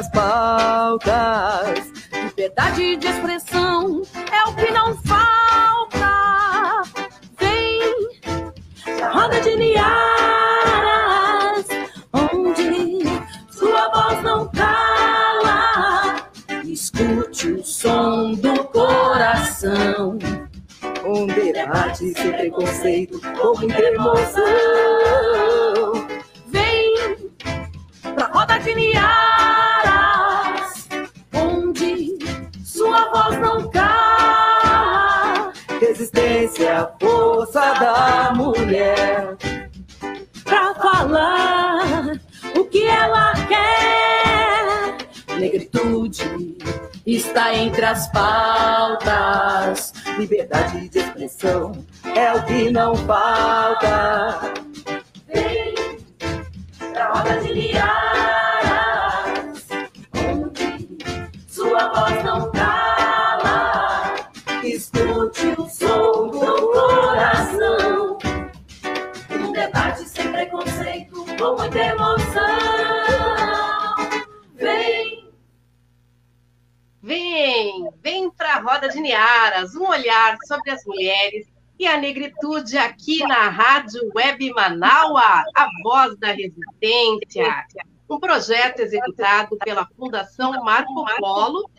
está entre as pautas. Olhar sobre as mulheres e a negritude aqui na Rádio Web Manaua, a voz da resistência. Um projeto executado pela Fundação Marco Polo,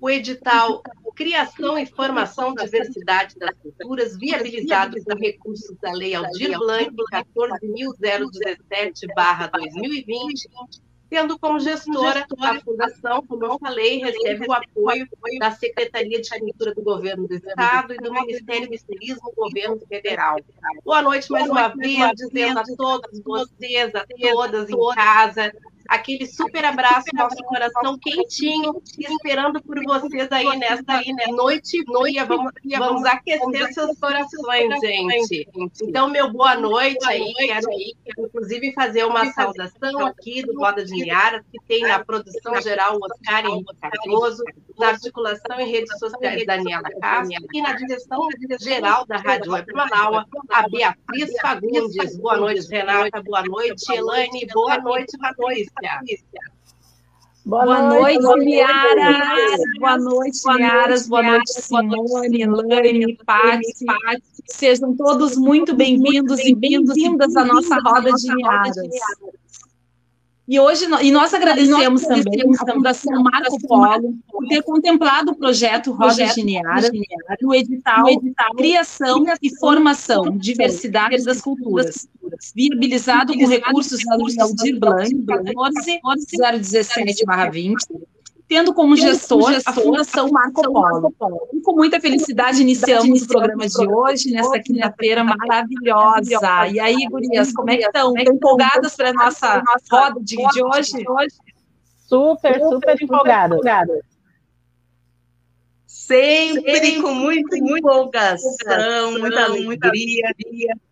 o edital Criação e Formação Diversidade das Culturas, viabilizado com recursos da Lei Aldir Blanc 14.017-2020, tendo como gestora a Fundação, como eu falei, recebe o apoio da Secretaria de Cultura do Governo do Estado e do Ministério do Turismo do Governo Federal. Boa noite mais uma vez, dizendo a todos vocês, a todas em casa, aquele super abraço, nosso coração quentinho, esperando por vocês aí nessa noite fria. Vamos, vamos aquecer seus corações, gente. Então, meu boa noite aí, quero inclusive fazer uma saudação aqui do Roda de Niara, que tem na produção geral o Oscar Henrique Cardoso, na articulação em redes sociais Daniela Castro, e na direção geral da Rádio Web Manaus, a Beatriz Fagundes. Boa noite, Renata. Boa noite, Elaine. Boa noite, Patrícia. Boa, Boa noite, noite Liaras. Boa noite, Liaras. Boa noite, Simone, Elaine, Paty. Sejam todos muito bem-vindos e bem-vindas à nossa roda de Liaras. E hoje e nós agradecemos, nós agradecemos também a Fundação Marco Polo por ter contemplado o projeto Roda Gineara no edital, edital Criação e Formação, Diversidade das Culturas, viabilizado com recursos da Lei Aldir Blanc 14017-20, tendo como gestor a Fundação Marco Polo. E com muita felicidade iniciamos o programa de hoje, nessa quinta-feira maravilhosa. E aí, gurias, como é que estão? Estão empolgadas para a nossa roda de, de hoje? Super, super empolgadas. Sempre, Sempre com muita empolgação, muita alegria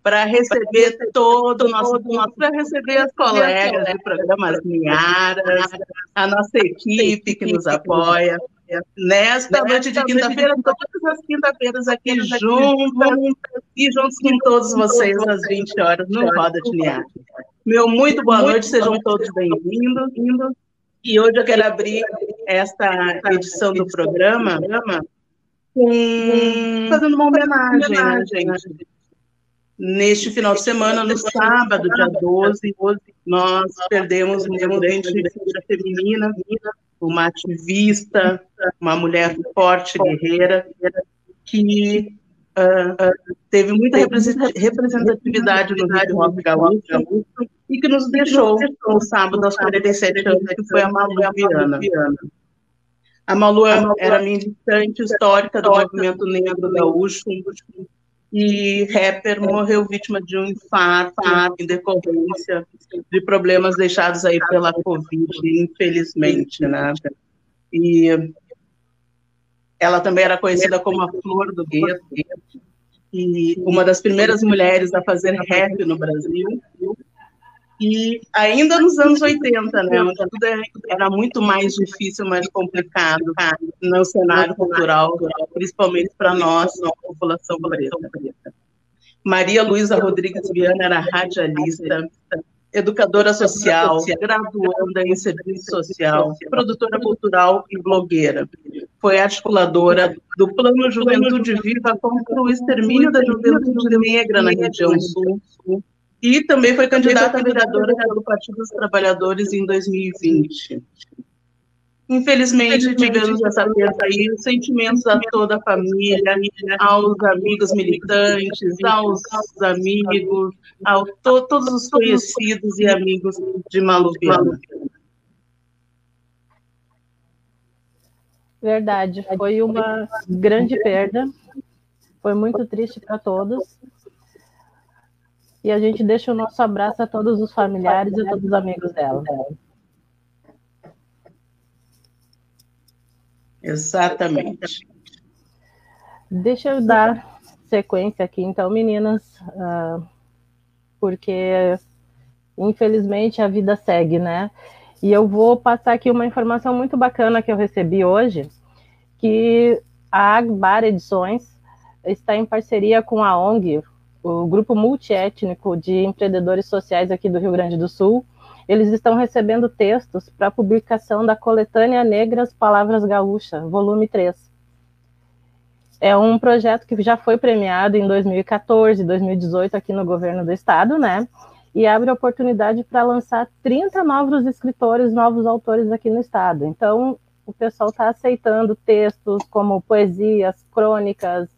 para receber todo o nosso para receber as colegas do programa Minharas, a nossa equipe que nos apoia. Nesta noite de quinta-feira, todas as quinta-feiras aqui juntas e juntos com todos vocês às 20 horas no Roda de Linhares. Meu muito boa noite, sejam todos bem-vindos. E hoje eu quero abrir esta edição do programa com, fazendo uma homenagem, né, gente? Neste final de semana, no sábado, dia 12, nós perdemos uma grande figura feminina, uma ativista, uma mulher forte, guerreira, que uh, teve muita representatividade no hip hop gaúcho e que nos deixou no sábado aos 47 anos, que foi a Malu Viana. A Malu era militante histórica do movimento negro gaúcho e rapper morreu vítima de um infarto em decorrência de problemas deixados aí pela Covid, infelizmente, né? E ela também era conhecida como a Flor do Gueto. e uma das primeiras mulheres a fazer rap no Brasil. E ainda nos anos 80, né, onde tudo é, era muito mais difícil, mais complicado no cenário cultural, principalmente para nós, a população preta. Maria Luísa Rodrigues Viana era radialista, educadora social, graduanda em serviço social, produtora cultural e blogueira. Foi articuladora do Plano Juventude Viva contra o extermínio da juventude negra na região sul e também foi candidata a vereadora pelo Partido dos Trabalhadores em 2020. Infelizmente, tivemos essa perda aí, sentimentos a toda a família, aos amigos militantes, aos amigos, a to, todos os conhecidos e amigos de Maluviana. Verdade, foi uma grande perda, foi muito triste para todos. E a gente deixa o nosso abraço a todos os familiares e a todos os amigos dela. Exatamente. Deixa eu dar sequência aqui, então, meninas, uh, porque infelizmente a vida segue, né? E eu vou passar aqui uma informação muito bacana que eu recebi hoje, que a Agbar Edições está em parceria com a ONG, o grupo multiétnico de empreendedores sociais aqui do Rio Grande do Sul, eles estão recebendo textos para publicação da coletânea Negras Palavras Gaúcha, volume 3. É um projeto que já foi premiado em 2014, 2018 aqui no governo do estado, né? E abre oportunidade para lançar 30 novos escritores, novos autores aqui no estado. Então, o pessoal está aceitando textos como poesias, crônicas,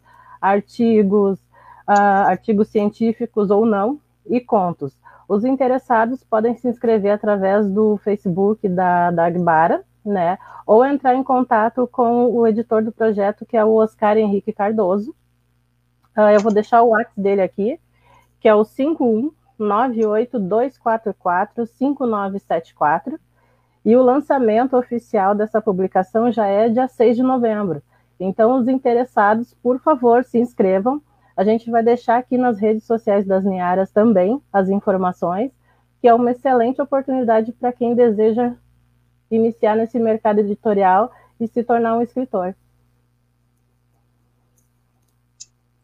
artigos, uh, artigos científicos ou não, e contos. Os interessados podem se inscrever através do Facebook da, da Agbara, né? Ou entrar em contato com o editor do projeto, que é o Oscar Henrique Cardoso. Uh, eu vou deixar o WhatsApp dele aqui, que é o 51982445974. E o lançamento oficial dessa publicação já é dia 6 de novembro. Então, os interessados, por favor, se inscrevam a gente vai deixar aqui nas redes sociais das Niaras também as informações, que é uma excelente oportunidade para quem deseja iniciar nesse mercado editorial e se tornar um escritor.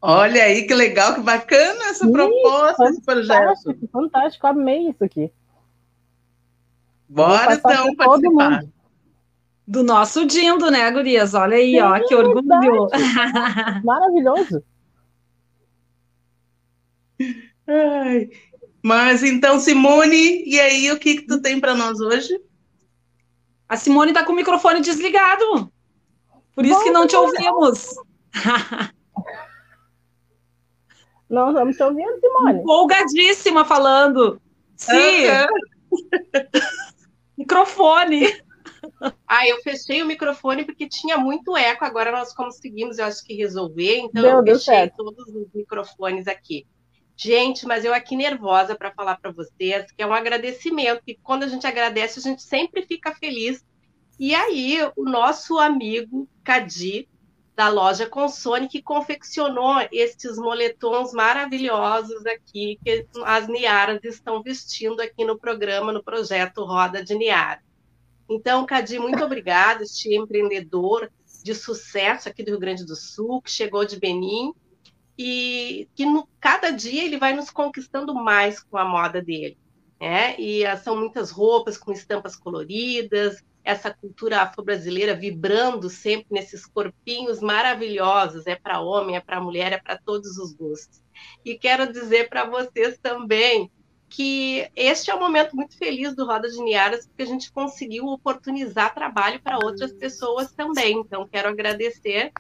Olha aí que legal, que bacana essa Sim, proposta, esse projeto. Fantástico, amei isso aqui. Bora então participar. Do nosso Dindo, né, Gurias? Olha aí, Sim, ó, que orgulho. Maravilhoso. Ai. Mas então, Simone, e aí, o que, que tu tem para nós hoje? A Simone está com o microfone desligado. Por isso Bom, que não te ouvimos. Não estamos te ouvindo, Simone. Empolgadíssima falando. Sim. microfone. Ah, eu fechei o microfone porque tinha muito eco. Agora nós conseguimos, eu acho que resolver. Então Deu, eu fechei todos os microfones aqui. Gente, mas eu aqui nervosa para falar para vocês que é um agradecimento, e quando a gente agradece, a gente sempre fica feliz. E aí, o nosso amigo Cadi, da loja Consone, que confeccionou estes moletons maravilhosos aqui, que as Niaras estão vestindo aqui no programa, no projeto Roda de Niara. Então, Cadi, muito obrigada, este empreendedor de sucesso aqui do Rio Grande do Sul, que chegou de Benin, e que no, cada dia ele vai nos conquistando mais com a moda dele. Né? E ah, são muitas roupas com estampas coloridas, essa cultura afro-brasileira vibrando sempre nesses corpinhos maravilhosos. É para homem, é para mulher, é para todos os gostos. E quero dizer para vocês também que este é um momento muito feliz do Roda de Niaras, porque a gente conseguiu oportunizar trabalho para outras pessoas também. Então, quero agradecer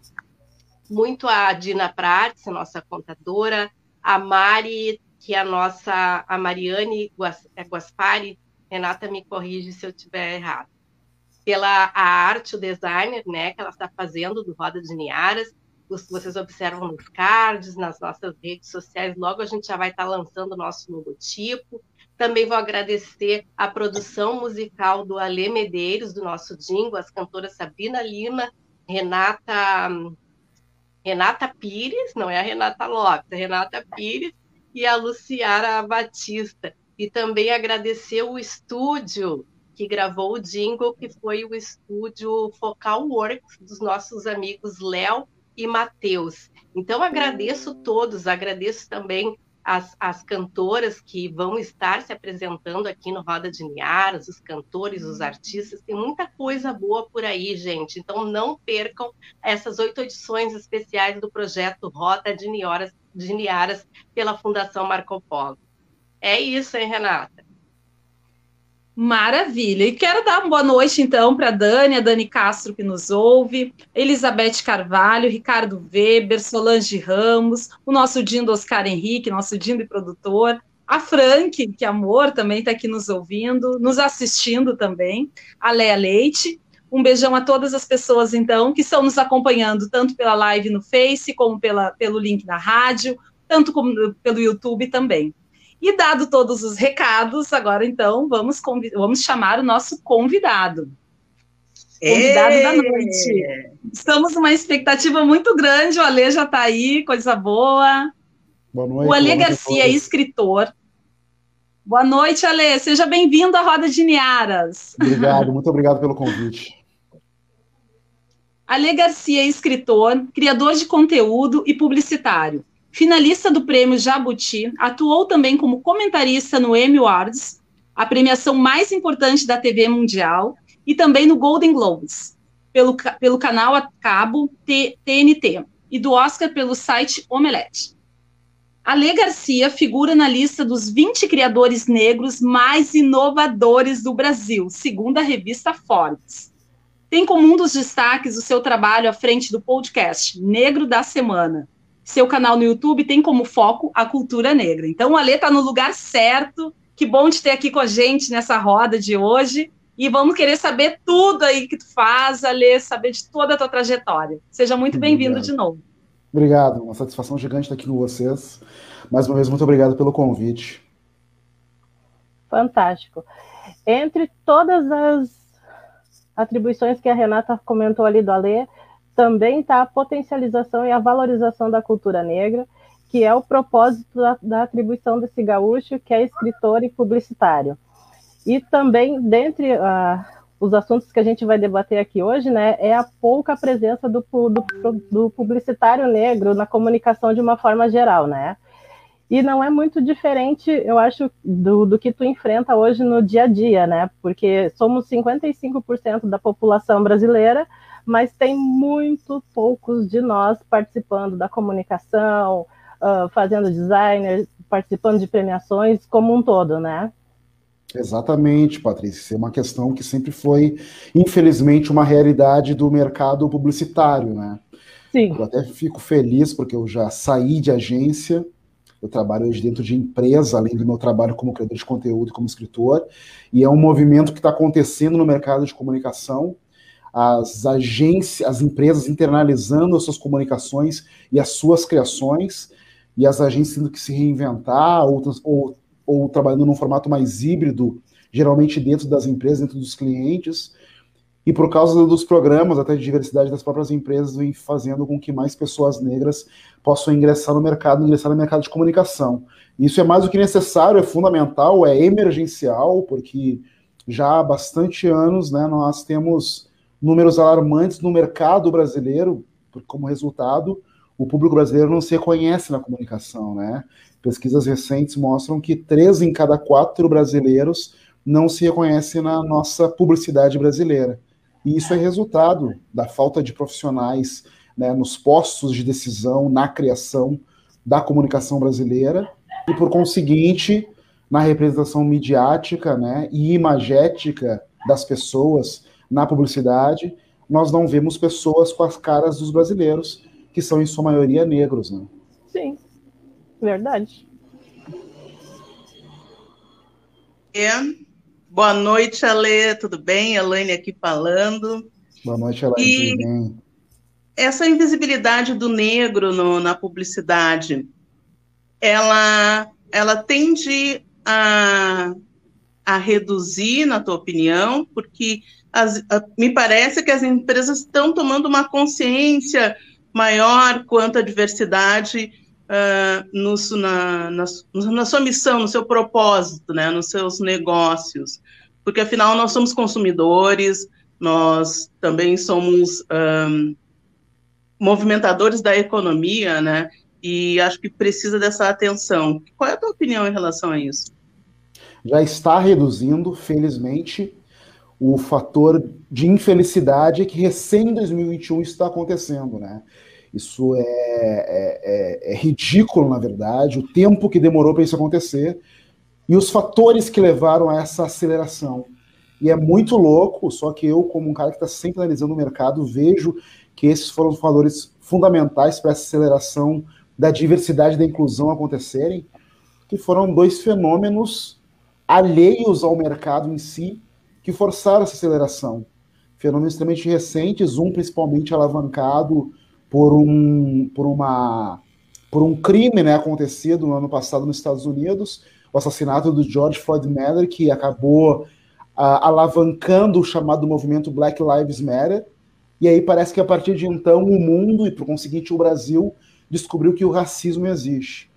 muito a Dina Prates, nossa contadora, a Mari, que é a nossa, a Mariane é Guaspari, Renata me corrige se eu estiver errado, pela a arte, o designer, né, que ela está fazendo do Roda de Niaras, vocês observam nos cards, nas nossas redes sociais, logo a gente já vai estar lançando o nosso logotipo. Também vou agradecer a produção musical do Alê Medeiros, do nosso Dingo, as cantoras Sabrina Lima, Renata Renata Pires, não é a Renata Lopes, é Renata Pires e a Luciara Batista. E também agradecer o estúdio que gravou o jingle, que foi o estúdio Focal Works dos nossos amigos Léo e Matheus. Então, agradeço todos, agradeço também as, as cantoras que vão estar se apresentando aqui no Roda de Niaras, os cantores, os artistas, tem muita coisa boa por aí, gente. Então não percam essas oito edições especiais do projeto Roda de Niaras, de Niaras pela Fundação Marco Polo. É isso, hein, Renata? Maravilha. E quero dar uma boa noite, então, para a Dani, a Dani Castro, que nos ouve, Elizabeth Carvalho, Ricardo Weber, Solange Ramos, o nosso Dindo Oscar Henrique, nosso Dindo e produtor, a Frank, que amor, também está aqui nos ouvindo, nos assistindo também, a Léa Leite. Um beijão a todas as pessoas, então, que estão nos acompanhando, tanto pela live no Face, como pela, pelo link na rádio, tanto como pelo YouTube também. E dado todos os recados, agora então vamos, vamos chamar o nosso convidado. Convidado Ei! da noite. Estamos numa expectativa muito grande. O Alê já está aí, coisa boa. Boa noite. O Alê Garcia é escritor. Boa noite, Alê. Seja bem-vindo à Roda de Niaras. Obrigado, muito obrigado pelo convite. Alê Garcia é escritor, criador de conteúdo e publicitário finalista do prêmio Jabuti, atuou também como comentarista no Emmy Awards, a premiação mais importante da TV mundial, e também no Golden Globes, pelo, pelo canal a cabo TNT, e do Oscar pelo site Omelete. Ale Garcia figura na lista dos 20 criadores negros mais inovadores do Brasil, segundo a revista Forbes. Tem como um dos destaques o seu trabalho à frente do podcast Negro da Semana, seu canal no YouTube tem como foco a cultura negra. Então, o Alê está no lugar certo. Que bom te ter aqui com a gente nessa roda de hoje. E vamos querer saber tudo aí que tu faz, Alê, saber de toda a tua trajetória. Seja muito bem-vindo de novo. Obrigado, uma satisfação gigante estar aqui com vocês. Mais uma vez, muito obrigado pelo convite. Fantástico. Entre todas as atribuições que a Renata comentou ali do Alê, também está a potencialização e a valorização da cultura negra, que é o propósito da, da atribuição desse gaúcho, que é escritor e publicitário. E também, dentre uh, os assuntos que a gente vai debater aqui hoje, né, é a pouca presença do, do, do, publicitário negro na comunicação de uma forma geral, né? E não é muito diferente, eu acho, do, do que tu enfrenta hoje no dia a dia, né? Porque somos 55% da população brasileira, mas tem muito poucos de nós participando da comunicação, uh, fazendo designer, participando de premiações como um todo, né? Exatamente, Patrícia. É uma questão que sempre foi, infelizmente, uma realidade do mercado publicitário, né? Sim. Eu até fico feliz porque eu já saí de agência, eu trabalho hoje dentro de empresa, além do meu trabalho como criador de conteúdo e como escritor, e é um movimento que está acontecendo no mercado de comunicação as agências, as empresas internalizando as suas comunicações e as suas criações, e as agências tendo que se reinventar, ou, ou, ou trabalhando num formato mais híbrido, geralmente dentro das empresas, dentro dos clientes, e por causa dos programas, até de diversidade das próprias empresas, vem fazendo com que mais pessoas negras possam ingressar no mercado, ingressar no mercado de comunicação. Isso é mais do que necessário, é fundamental, é emergencial, porque já há bastante anos né, nós temos números alarmantes no mercado brasileiro, como resultado, o público brasileiro não se reconhece na comunicação, né? Pesquisas recentes mostram que três em cada quatro brasileiros não se reconhecem na nossa publicidade brasileira. E isso é resultado da falta de profissionais né, nos postos de decisão, na criação da comunicação brasileira, e por conseguinte, na representação midiática né, e imagética das pessoas na publicidade, nós não vemos pessoas com as caras dos brasileiros, que são em sua maioria negros, né? Sim, verdade. É. Boa noite, Ale, tudo bem? Elaine aqui falando. Boa noite, Elaine, e tudo bem? Essa invisibilidade do negro no, na publicidade, ela, ela tende a, a reduzir, na tua opinião, porque as, a, me parece que as empresas estão tomando uma consciência maior quanto a diversidade uh, na, na, na, sua missão, no seu propósito, né, nos seus negócios, porque afinal nós somos consumidores, nós também somos um, movimentadores da economia, né, e acho que precisa dessa atenção. Qual é a tua opinião em relação a isso? Já está reduzindo, felizmente, o fator de infelicidade que recém em 2021 está acontecendo, né? Isso é, é, é, é ridículo, na verdade, o tempo que demorou para isso acontecer e os fatores que levaram a essa aceleração. E é muito louco, só que eu, como um cara que está sempre analisando o mercado, vejo que esses foram os valores fundamentais para essa aceleração da diversidade e da inclusão acontecerem, que foram dois fenômenos alheios ao mercado em si, que forçaram essa aceleração. Fenômenos extremamente recentes, um principalmente alavancado por um, por uma, por um crime né, acontecido no ano passado nos Estados Unidos, o assassinato do George Floyd Matter, que acabou uh, alavancando o chamado movimento Black Lives Matter. E aí parece que a partir de então o mundo, e por conseguinte o Brasil, descobriu que o racismo existe.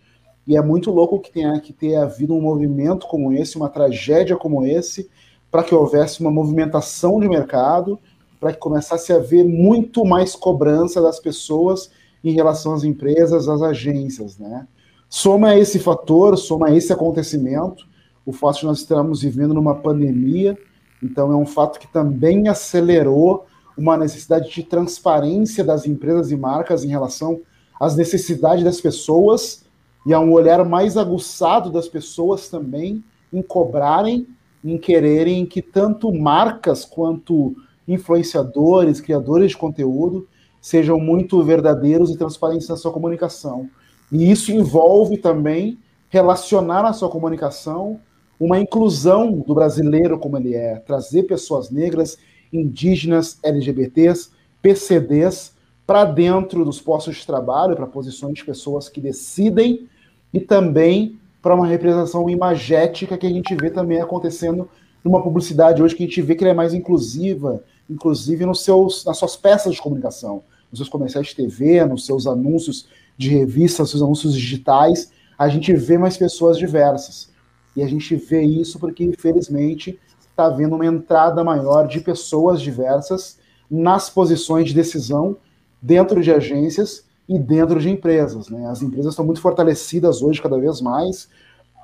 E é muito louco que tenha que ter havido um movimento como esse, uma tragédia como esse, para que houvesse uma movimentação de mercado, para que começasse a haver muito mais cobrança das pessoas em relação às empresas, às agências, né? Soma esse fator, soma esse acontecimento, o fato de nós estarmos vivendo numa pandemia, então é um fato que também acelerou uma necessidade de transparência das empresas e marcas em relação às necessidades das pessoas e a um olhar mais aguçado das pessoas também em cobrarem, em quererem que tanto marcas quanto influenciadores, criadores de conteúdo, sejam muito verdadeiros e transparentes na sua comunicação. E isso envolve também relacionar na sua comunicação uma inclusão do brasileiro como ele é, trazer pessoas negras, indígenas, LGBTs, PCDs para dentro dos postos de trabalho, para posições de pessoas que decidem e também para uma representação imagética que a gente vê também acontecendo numa publicidade hoje que a gente vê que ela é mais inclusiva, inclusive nos seus, nas suas peças de comunicação, nos seus comerciais de TV, nos seus anúncios de revistas, nos seus anúncios digitais, a gente vê mais pessoas diversas. E a gente vê isso porque, infelizmente, está havendo uma entrada maior de pessoas diversas nas posições de decisão dentro de agências e dentro de empresas. Né? As empresas estão muito fortalecidas hoje, cada vez mais.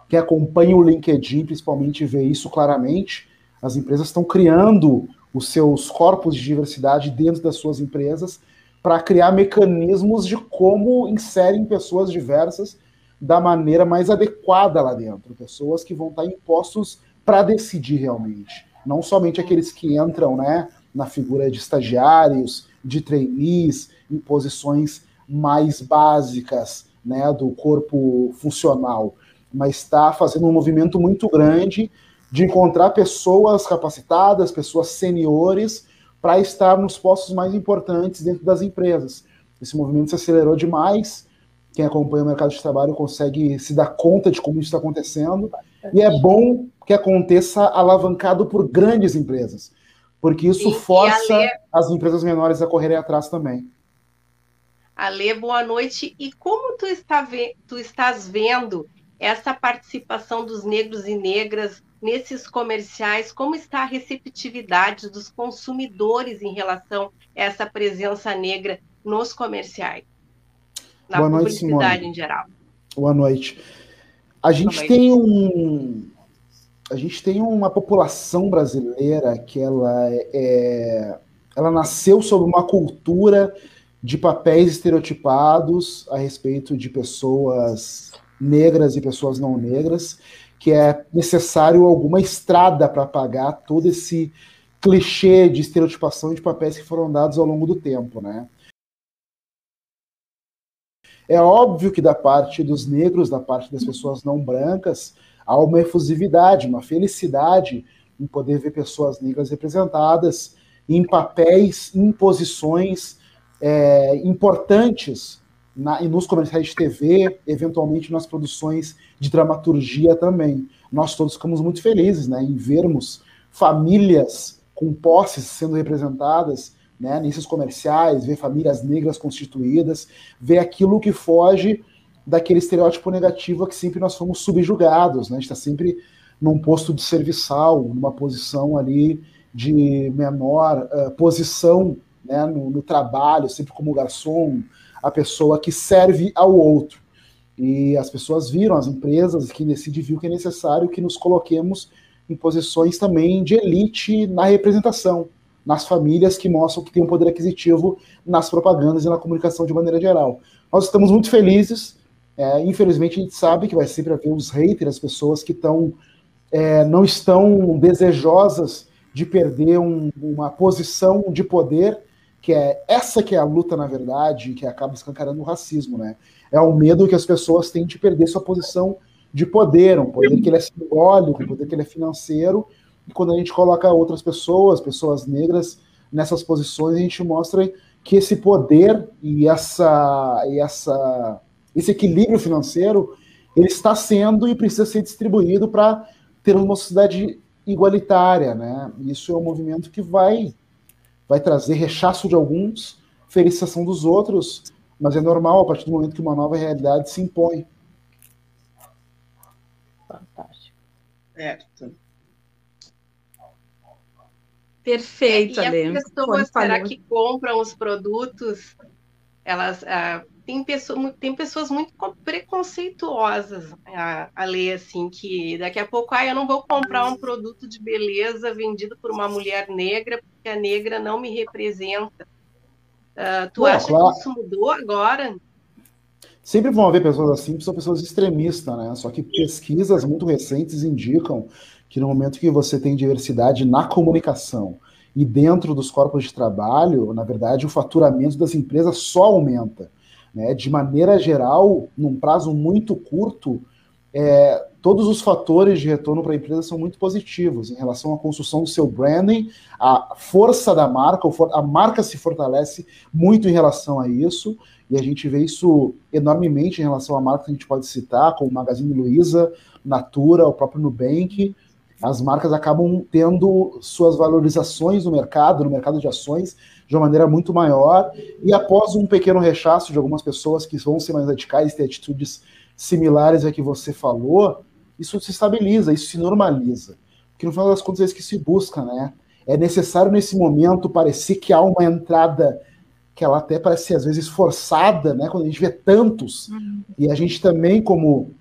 Quem acompanha o LinkedIn, principalmente, vê isso claramente. As empresas estão criando os seus corpos de diversidade dentro das suas empresas para criar mecanismos de como inserem pessoas diversas da maneira mais adequada lá dentro, pessoas que vão estar em postos para decidir realmente, não somente aqueles que entram, né, na figura de estagiários, de trainees, em posições mais básicas, né, do corpo funcional, mas está fazendo um movimento muito grande de encontrar pessoas capacitadas, pessoas seniores, para estar nos postos mais importantes dentro das empresas. Esse movimento se acelerou demais. Quem acompanha o mercado de trabalho consegue se dar conta de como isso está acontecendo. E é bom que aconteça alavancado por grandes empresas, porque isso força Ale... as empresas menores a correrem atrás também. Ale, boa noite. E como tu, está ve... tu estás vendo essa participação dos negros e negras nesses comerciais, como está a receptividade dos consumidores em relação a essa presença negra nos comerciais, na Boa publicidade noite, em geral. Boa noite. A gente noite. tem um a gente tem uma população brasileira que ela é ela nasceu sob uma cultura de papéis estereotipados a respeito de pessoas negras e pessoas não negras que é necessário alguma estrada para pagar todo esse clichê de estereotipação de papéis que foram dados ao longo do tempo, né? É óbvio que da parte dos negros, da parte das pessoas não brancas, há uma efusividade, uma felicidade em poder ver pessoas negras representadas em papéis, em posições é, importantes na, nos comerciais de TV, eventualmente nas produções de dramaturgia também. Nós todos ficamos muito felizes né, em vermos famílias com posses sendo representadas, né, nesses comerciais, vê famílias negras constituídas, vê aquilo que foge daquele estereótipo negativo a que sempre nós fomos subjugados, né? A gente está sempre num posto de serviçal, numa posição ali de menor uh, posição né, no, no, trabalho, sempre como garçom, a pessoa que serve ao outro. E as pessoas viram, as empresas que decidem viu que é necessário que nos coloquemos em posições também de elite na representação, nas famílias que mostram que tem um poder aquisitivo nas propagandas e na comunicação de maneira geral. Nós estamos muito felizes é, infelizmente, a gente sabe que vai sempre haver os haters, as pessoas que estão é, não estão desejosas de perder um, uma posição de poder, que é essa que é a luta, na verdade, que acaba escancarando o racismo, né? É o medo que as pessoas têm de perder sua posição de poder, um poder que ele é simbólico, um poder que ele é financeiro, e quando a gente coloca outras pessoas, pessoas negras, nessas posições, a gente mostra que esse poder e essa, e essa esse equilíbrio financeiro ele está sendo e precisa ser distribuído para ter uma sociedade igualitária, né? Isso é um movimento que vai vai trazer rechaço de alguns, felicitação dos outros, mas é normal a partir do momento que uma nova realidade se impõe. Fantástico. Certo. Perfeito, é, e as pessoas, será que compram os produtos? Elas ah, tem, pessoa, tem pessoas muito preconceituosas a, a ler assim que daqui a pouco ah, eu não vou comprar um produto de beleza vendido por uma mulher negra porque a negra não me representa. Uh, tu acha claro. que isso mudou agora? Sempre vão haver pessoas assim, que são pessoas extremistas, né? Só que pesquisas muito recentes indicam que no momento que você tem diversidade na comunicação e dentro dos corpos de trabalho, na verdade, o faturamento das empresas só aumenta. Né? De maneira geral, num prazo muito curto, é, todos os fatores de retorno para a empresa são muito positivos em relação à construção do seu branding, a força da marca, a marca se fortalece muito em relação a isso, e a gente vê isso enormemente em relação a marcas que a gente pode citar, como Magazine Luiza, Natura, o próprio Nubank. As marcas acabam tendo suas valorizações no mercado, no mercado de ações, de uma maneira muito maior. E após um pequeno rechaço de algumas pessoas que vão ser mais radicais, ter atitudes similares a que você falou, isso se estabiliza, isso se normaliza. Porque no final das contas é isso que se busca, né? É necessário nesse momento parecer que há uma entrada que ela até parece às vezes forçada, né? Quando a gente vê tantos uhum. e a gente também como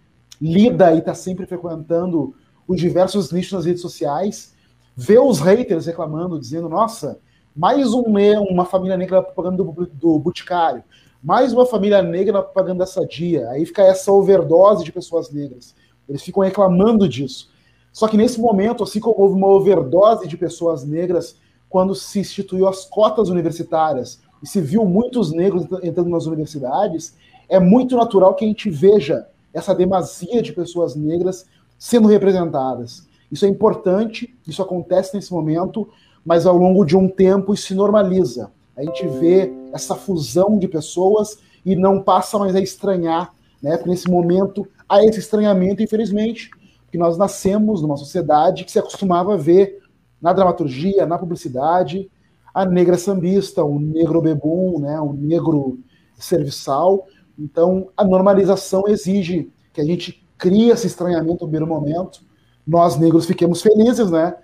lida e está sempre frequentando os diversos nichos nas redes sociais, vê os haters reclamando, dizendo, nossa, mais um, uma família negra propaganda do, do Boticário, mais uma família negra propaganda da Sadia. Aí fica essa overdose de pessoas negras. Eles ficam reclamando disso. Só que nesse momento, assim como houve uma overdose de pessoas negras quando se instituiu as cotas universitárias e se viu muitos negros entrando nas universidades, é muito natural que a gente veja essa demasia de pessoas negras sendo representadas. Isso é importante, isso acontece nesse momento, mas ao longo de um tempo isso se normaliza. A gente vê essa fusão de pessoas e não passa mais a estranhar, né? Porque nesse momento há esse estranhamento, infelizmente, porque nós nascemos numa sociedade que se acostumava a ver na dramaturgia, na publicidade, a negra sambista, o negro bebum, né? O negro serviçal. Então, a normalização exige que a gente crie esse estranhamento no primeiro momento. Nós negros fiquemos felizes, né?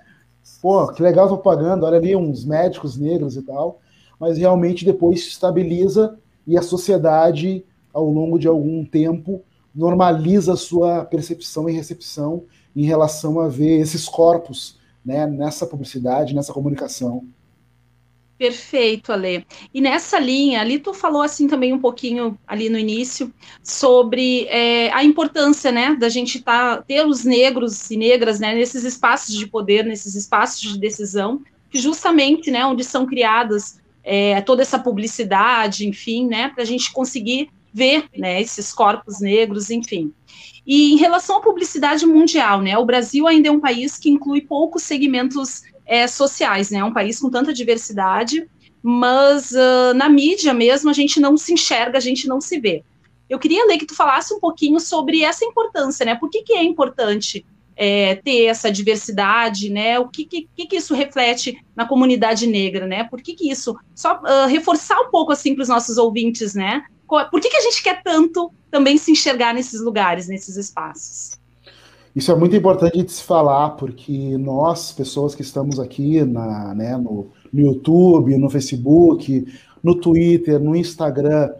pô, que legal a propaganda, olha ali uns médicos negros e tal, mas realmente depois se estabiliza e a sociedade, ao longo de algum tempo, normaliza a sua percepção e recepção em relação a ver esses corpos né, nessa publicidade, nessa comunicação. Perfeito, Ale. E nessa linha, ali tu falou assim também um pouquinho ali no início sobre é, a importância, né, da gente tá, ter os negros e negras, né, nesses espaços de poder, nesses espaços de decisão, que justamente, né, onde são criadas é, toda essa publicidade, enfim, né, para a gente conseguir ver, né, esses corpos negros, enfim. E em relação à publicidade mundial, né, o Brasil ainda é um país que inclui poucos segmentos é, sociais, né? É um país com tanta diversidade, mas uh, na mídia mesmo a gente não se enxerga, a gente não se vê. Eu queria ler que tu falasse um pouquinho sobre essa importância, né? Por que, que é importante é, ter essa diversidade, né? O que, que, que isso reflete na comunidade negra, né? Por que, que isso? Só uh, reforçar um pouco assim para os nossos ouvintes, né? Por que, que a gente quer tanto também se enxergar nesses lugares, nesses espaços? Isso é muito importante de se falar, porque nós, pessoas que estamos aqui na, né, no, no YouTube, no Facebook, no Twitter, no Instagram,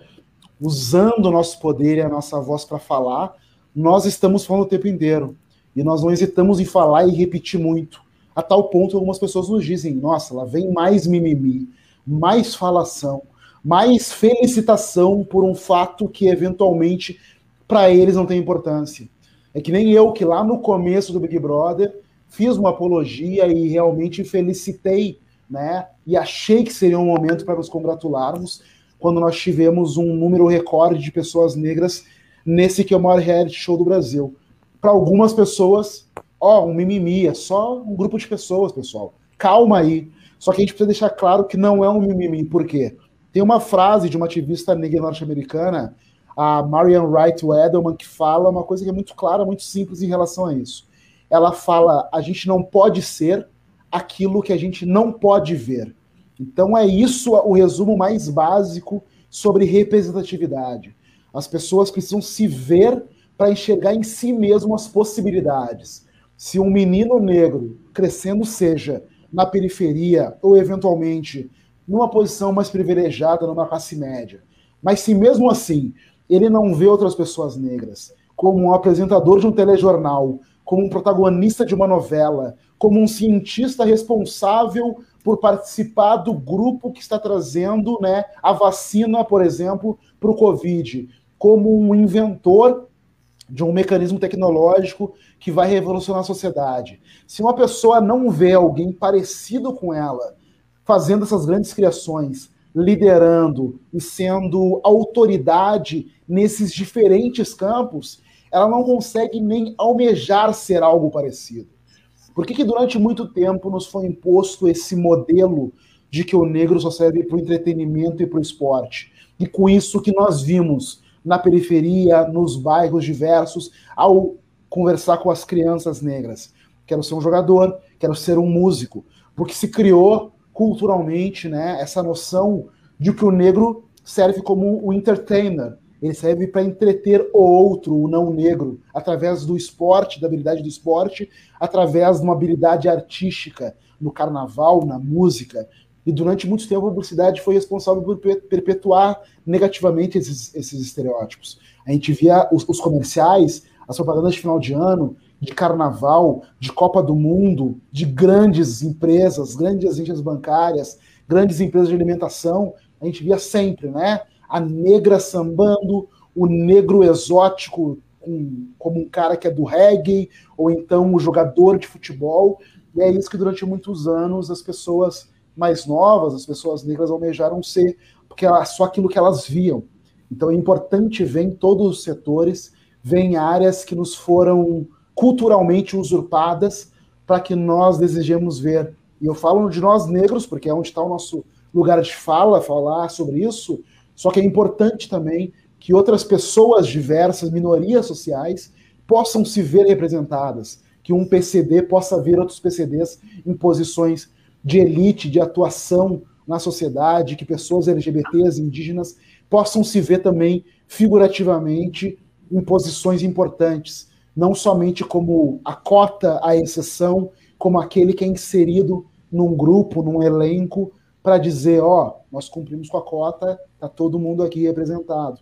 usando o nosso poder e a nossa voz para falar, nós estamos falando o tempo inteiro. E nós não hesitamos em falar e repetir muito. A tal ponto que algumas pessoas nos dizem: nossa, lá vem mais mimimi, mais falação, mais felicitação por um fato que eventualmente para eles não tem importância. É que nem eu, que lá no começo do Big Brother fiz uma apologia e realmente felicitei, né? E achei que seria um momento para nos congratularmos quando nós tivemos um número recorde de pessoas negras nesse que é o maior reality show do Brasil. Para algumas pessoas, ó, um mimimi, é só um grupo de pessoas, pessoal. Calma aí. Só que a gente precisa deixar claro que não é um mimimi. Por quê? Tem uma frase de uma ativista negra norte-americana a Marian Wright Edelman, que fala uma coisa que é muito clara, muito simples em relação a isso. Ela fala: a gente não pode ser aquilo que a gente não pode ver. Então é isso o resumo mais básico sobre representatividade. As pessoas precisam se ver para enxergar em si mesmo as possibilidades. Se um menino negro crescendo seja na periferia ou eventualmente numa posição mais privilegiada numa classe média, mas se mesmo assim ele não vê outras pessoas negras como um apresentador de um telejornal, como um protagonista de uma novela, como um cientista responsável por participar do grupo que está trazendo né, a vacina, por exemplo, para o Covid, como um inventor de um mecanismo tecnológico que vai revolucionar a sociedade. Se uma pessoa não vê alguém parecido com ela fazendo essas grandes criações, liderando e sendo autoridade nesses diferentes campos, ela não consegue nem almejar ser algo parecido. Por que, que durante muito tempo nos foi imposto esse modelo de que o negro só serve para o entretenimento e para o esporte? E com isso que nós vimos na periferia, nos bairros diversos, ao conversar com as crianças negras. Quero ser um jogador, quero ser um músico. Porque se criou culturalmente né, essa noção de que o negro serve como um entertainer, ele serve para entreter o outro, o não negro, através do esporte, da habilidade do esporte, através de uma habilidade artística no carnaval, na música. E durante muito tempo a publicidade foi responsável por perpetuar negativamente esses, esses estereótipos. A gente via os, os comerciais, as propagandas de final de ano, de carnaval, de Copa do Mundo, de grandes empresas, grandes agências bancárias, grandes empresas de alimentação, a gente via sempre, né? a negra sambando, o negro exótico um, como um cara que é do reggae, ou então o jogador de futebol. E é isso que durante muitos anos as pessoas mais novas, as pessoas negras almejaram ser, porque era só aquilo que elas viam. Então é importante ver em todos os setores, ver em áreas que nos foram culturalmente usurpadas para que nós desejemos ver. E eu falo de nós negros, porque é onde está o nosso lugar de fala, falar sobre isso, só que é importante também que outras pessoas diversas, minorias sociais, possam se ver representadas, que um PCD possa ver outros PCDs em posições de elite, de atuação na sociedade, que pessoas LGBTs, indígenas, possam se ver também figurativamente em posições importantes, não somente como a cota, a exceção, como aquele que é inserido num grupo, num elenco, para dizer, ó, nós cumprimos com a cota, tá todo mundo aqui representado.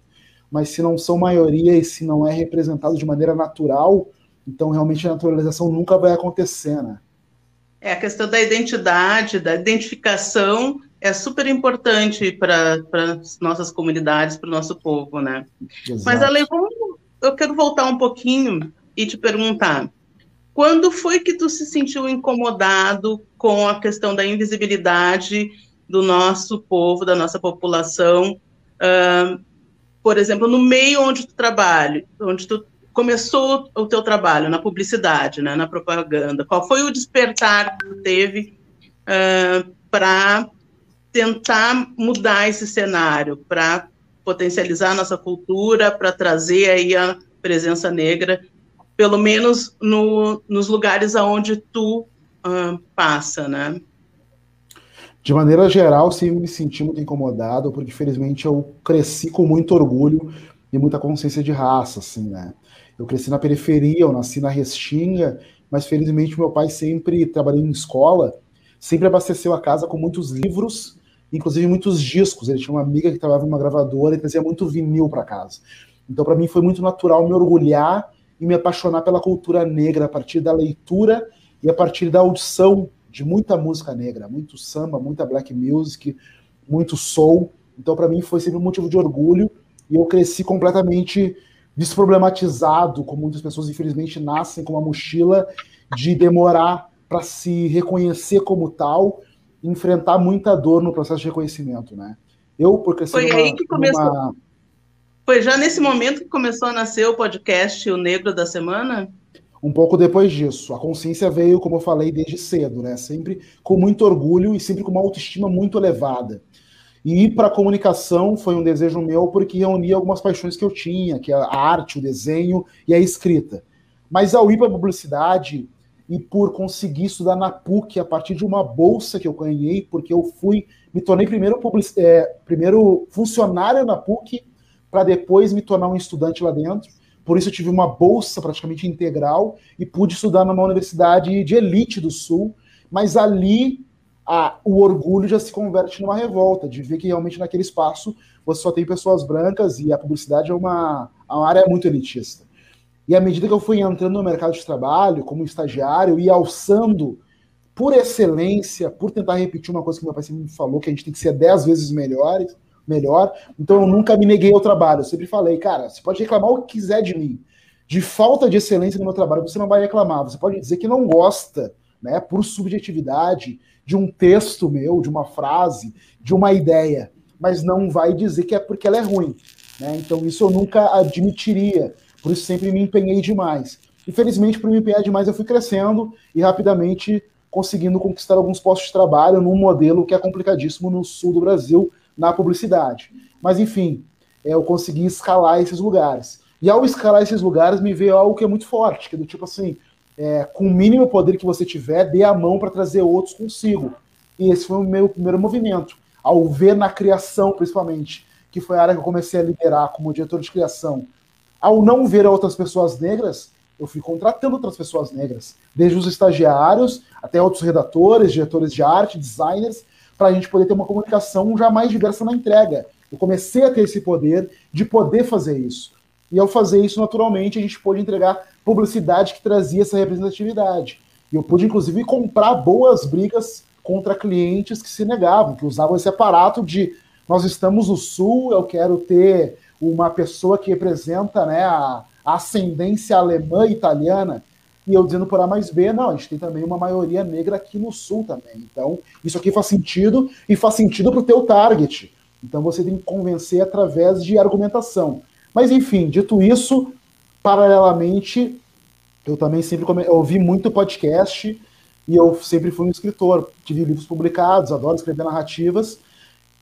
Mas se não são maioria e se não é representado de maneira natural, então realmente a naturalização nunca vai acontecer, né? É, a questão da identidade, da identificação é super importante para as nossas comunidades, para o nosso povo, né? Exato. Mas, Ale, eu quero voltar um pouquinho e te perguntar, quando foi que tu se sentiu incomodado com a questão da invisibilidade do nosso povo, da nossa população, uh, por exemplo, no meio onde tu trabalha, onde tu começou o teu trabalho, na publicidade, né, na propaganda, qual foi o despertar que tu teve uh, para tentar mudar esse cenário, para potencializar a nossa cultura, para trazer aí a presença negra, pelo menos no, nos lugares aonde tu uh, passa, né? De maneira geral, sempre me senti muito incomodado, porque felizmente eu cresci com muito orgulho e muita consciência de raça, assim, né? Eu cresci na periferia, eu nasci na Restinga, mas felizmente meu pai sempre trabalhando em escola, sempre abasteceu a casa com muitos livros, inclusive muitos discos. Ele tinha uma amiga que trabalhava numa gravadora e trazia muito vinil para casa. Então, para mim, foi muito natural me orgulhar e me apaixonar pela cultura negra a partir da leitura e a partir da audição de muita música negra, muito samba, muita black music, muito soul. Então, para mim, foi sempre um motivo de orgulho e eu cresci completamente desproblematizado, como muitas pessoas, infelizmente, nascem com uma mochila de demorar para se reconhecer como tal, enfrentar muita dor no processo de reconhecimento, né? Eu, por crescer Foi aí que começou. Numa... Foi já nesse momento que começou a nascer o podcast O Negro da Semana? um pouco depois disso. A consciência veio, como eu falei, desde cedo, né? Sempre com muito orgulho e sempre com uma autoestima muito elevada. E ir para a comunicação foi um desejo meu porque reunia algumas paixões que eu tinha, que é a arte, o desenho e a escrita. Mas ao ir para a publicidade e por conseguir estudar na PUC a partir de uma bolsa que eu ganhei, porque eu fui, me tornei primeiro, é, primeiro funcionário na PUC para depois me tornar um estudante lá dentro. Por isso eu tive uma bolsa praticamente integral e pude estudar numa universidade de elite do Sul, mas ali a, o orgulho já se converte numa revolta, de ver que realmente naquele espaço você só tem pessoas brancas e a publicidade é uma, uma área muito elitista. E à medida que eu fui entrando no mercado de trabalho, como estagiário, e alçando por excelência, por tentar repetir uma coisa que meu pai sempre me falou, que a gente tem que ser dez vezes melhores, melhor. Então eu nunca me neguei ao trabalho. Eu sempre falei, cara, você pode reclamar o que quiser de mim. De falta de excelência no meu trabalho, você não vai reclamar. Você pode dizer que não gosta, né, por subjetividade, de um texto meu, de uma frase, de uma ideia, mas não vai dizer que é porque ela é ruim. Né? Então isso eu nunca admitiria. Por isso sempre me empenhei demais. Infelizmente, por me empenhar demais, eu fui crescendo e rapidamente conseguindo conquistar alguns postos de trabalho num modelo que é complicadíssimo no sul do Brasil, na publicidade. Mas, enfim, é, eu consegui escalar esses lugares. E ao escalar esses lugares, me veio algo que é muito forte, que é do tipo assim, é, com o mínimo poder que você tiver, dê a mão para trazer outros consigo. E esse foi o meu primeiro movimento. Ao ver na criação, principalmente, que foi a área que eu comecei a liderar como diretor de criação, ao não ver outras pessoas negras, eu fui contratando outras pessoas negras, desde os estagiários até outros redatores, diretores de arte, designers, para a gente poder ter uma comunicação jamais diversa na entrega. Eu comecei a ter esse poder de poder fazer isso. E ao fazer isso, naturalmente, a gente pôde entregar publicidade que trazia essa representatividade. E eu pude, inclusive, comprar boas brigas contra clientes que se negavam, que usavam esse aparato de nós estamos no Sul, eu quero ter uma pessoa que representa né, a ascendência alemã e italiana. E eu dizendo por A mais B, não, a gente tem também uma maioria negra aqui no sul também. Então, isso aqui faz sentido e faz sentido para o teu target. Então você tem que convencer através de argumentação. Mas enfim, dito isso, paralelamente, eu também sempre eu ouvi muito podcast e eu sempre fui um escritor. Tive livros publicados, adoro escrever narrativas.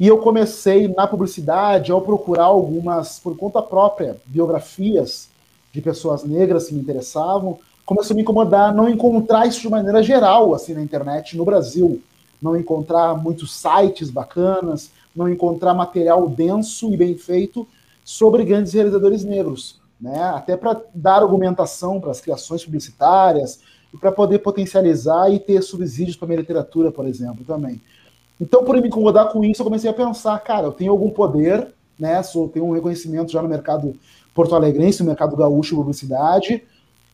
E eu comecei na publicidade ao procurar algumas, por conta própria, biografias de pessoas negras que me interessavam começou a me incomodar não encontrar isso de maneira geral assim na internet no Brasil, não encontrar muitos sites bacanas, não encontrar material denso e bem feito sobre grandes realizadores negros, né? Até para dar argumentação para as criações publicitárias e para poder potencializar e ter subsídios para minha literatura, por exemplo, também. Então, por me incomodar com isso, eu comecei a pensar, cara, eu tenho algum poder, né? Sou, tenho um reconhecimento já no mercado porto-alegrense, no mercado gaúcho de publicidade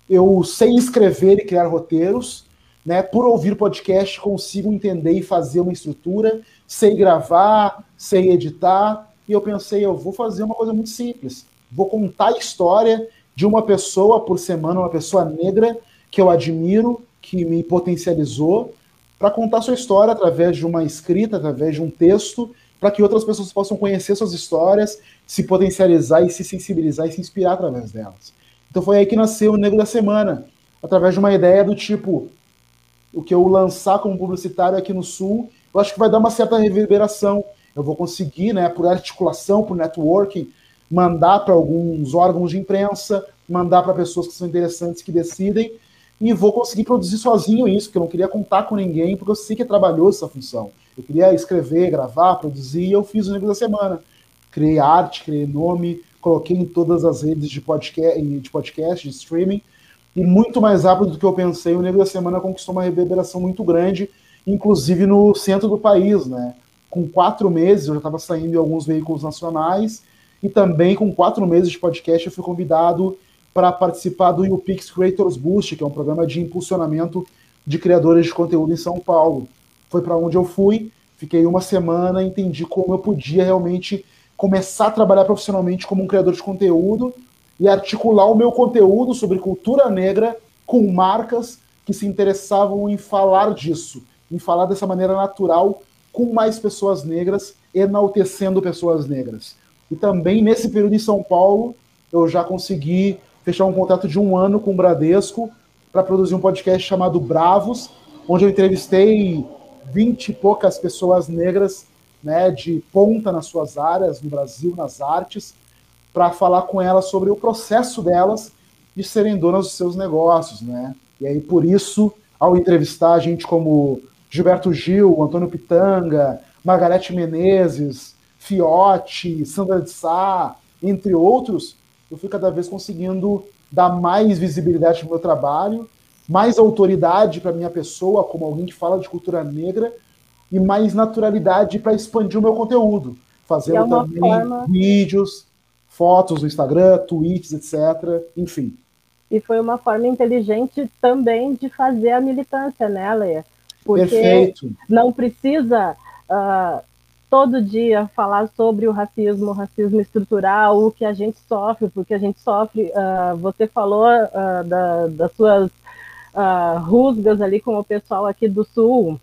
eu sei escrever e criar roteiros, né? Por ouvir podcast, consigo entender e fazer uma estrutura, sei gravar, sei editar, e eu pensei, eu vou fazer uma coisa muito simples. Vou contar a história de uma pessoa por semana, uma pessoa negra que eu admiro, que me potencializou, para contar sua história através de uma escrita, através de um texto, para que outras pessoas possam conhecer suas histórias, se potencializar e se sensibilizar e se inspirar através delas. Então foi aí que nasceu o Nego da Semana, através de uma ideia do tipo, o que eu lançar como publicitário aqui no Sul, eu acho que vai dar uma certa reverberação. Eu vou conseguir, né, por articulação, por networking, mandar para alguns órgãos de imprensa, mandar para pessoas que são interessantes, que decidem, e vou conseguir produzir sozinho isso, porque eu não queria contar com ninguém, porque eu sei que é essa função. Eu queria escrever, gravar, produzir, e eu fiz o Negro da Semana. Criei arte, criei nome, coloquei em todas as redes de podcast, de, podcast, de streaming, e muito mais rápido do que eu pensei, o Negro da Semana conquistou uma reverberação muito grande, inclusive no centro do país, né? Com quatro meses, eu já estava saindo em alguns veículos nacionais, e também com quatro meses de podcast, eu fui convidado para participar do UPix Creators Boost, que é um programa de impulsionamento de criadores de conteúdo em São Paulo. Foi para onde eu fui, fiquei uma semana, entendi como eu podia realmente começar a trabalhar profissionalmente como um criador de conteúdo e articular o meu conteúdo sobre cultura negra com marcas que se interessavam em falar disso, em falar dessa maneira natural com mais pessoas negras, enaltecendo pessoas negras. E também nesse período em São Paulo, eu já consegui fechar um contrato de um ano com o Bradesco para produzir um podcast chamado Bravos, onde eu entrevistei vinte e poucas pessoas negras né, de ponta nas suas áreas, no Brasil, nas artes, para falar com elas sobre o processo delas de serem donas dos seus negócios. Né? E aí, por isso, ao entrevistar gente como Gilberto Gil, Antônio Pitanga, Margarete Menezes, Fiote, Sandra de Sá, entre outros, eu fui cada vez conseguindo dar mais visibilidade para o meu trabalho, mais autoridade para minha pessoa, como alguém que fala de cultura negra, e mais naturalidade para expandir o meu conteúdo, fazendo é também forma... vídeos, fotos no Instagram, tweets, etc. Enfim. E foi uma forma inteligente também de fazer a militância, né, Leia? Porque Perfeito. não precisa uh, todo dia falar sobre o racismo, o racismo estrutural, o que a gente sofre, porque a gente sofre. Uh, você falou uh, da, das suas rusgas ali com o pessoal aqui do Sul.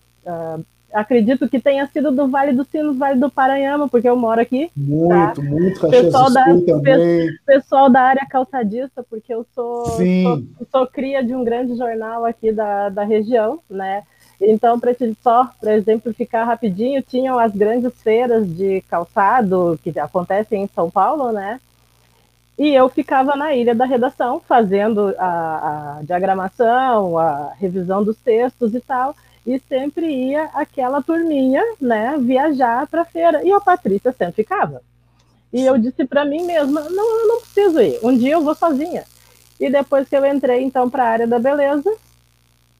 Acredito que tenha sido do Vale dos Sinos, Vale do Paranhama, porque eu moro aqui. Muito, tá? muito pessoal da, também. Pessoal da área calçadista, porque eu sou, sou, sou, cria de um grande jornal aqui da, da região, né? Então, para só para exemplificar rapidinho, tinham as grandes feiras de calçado que acontecem em São Paulo, né? E eu ficava na ilha da redação fazendo a, a diagramação, a revisão dos textos e tal, e sempre ia aquela turminha, né, viajar para feira. E a Patrícia sempre ficava. E eu disse para mim mesma, não, eu não preciso ir. Um dia eu vou sozinha. E depois que eu entrei então para a área da beleza,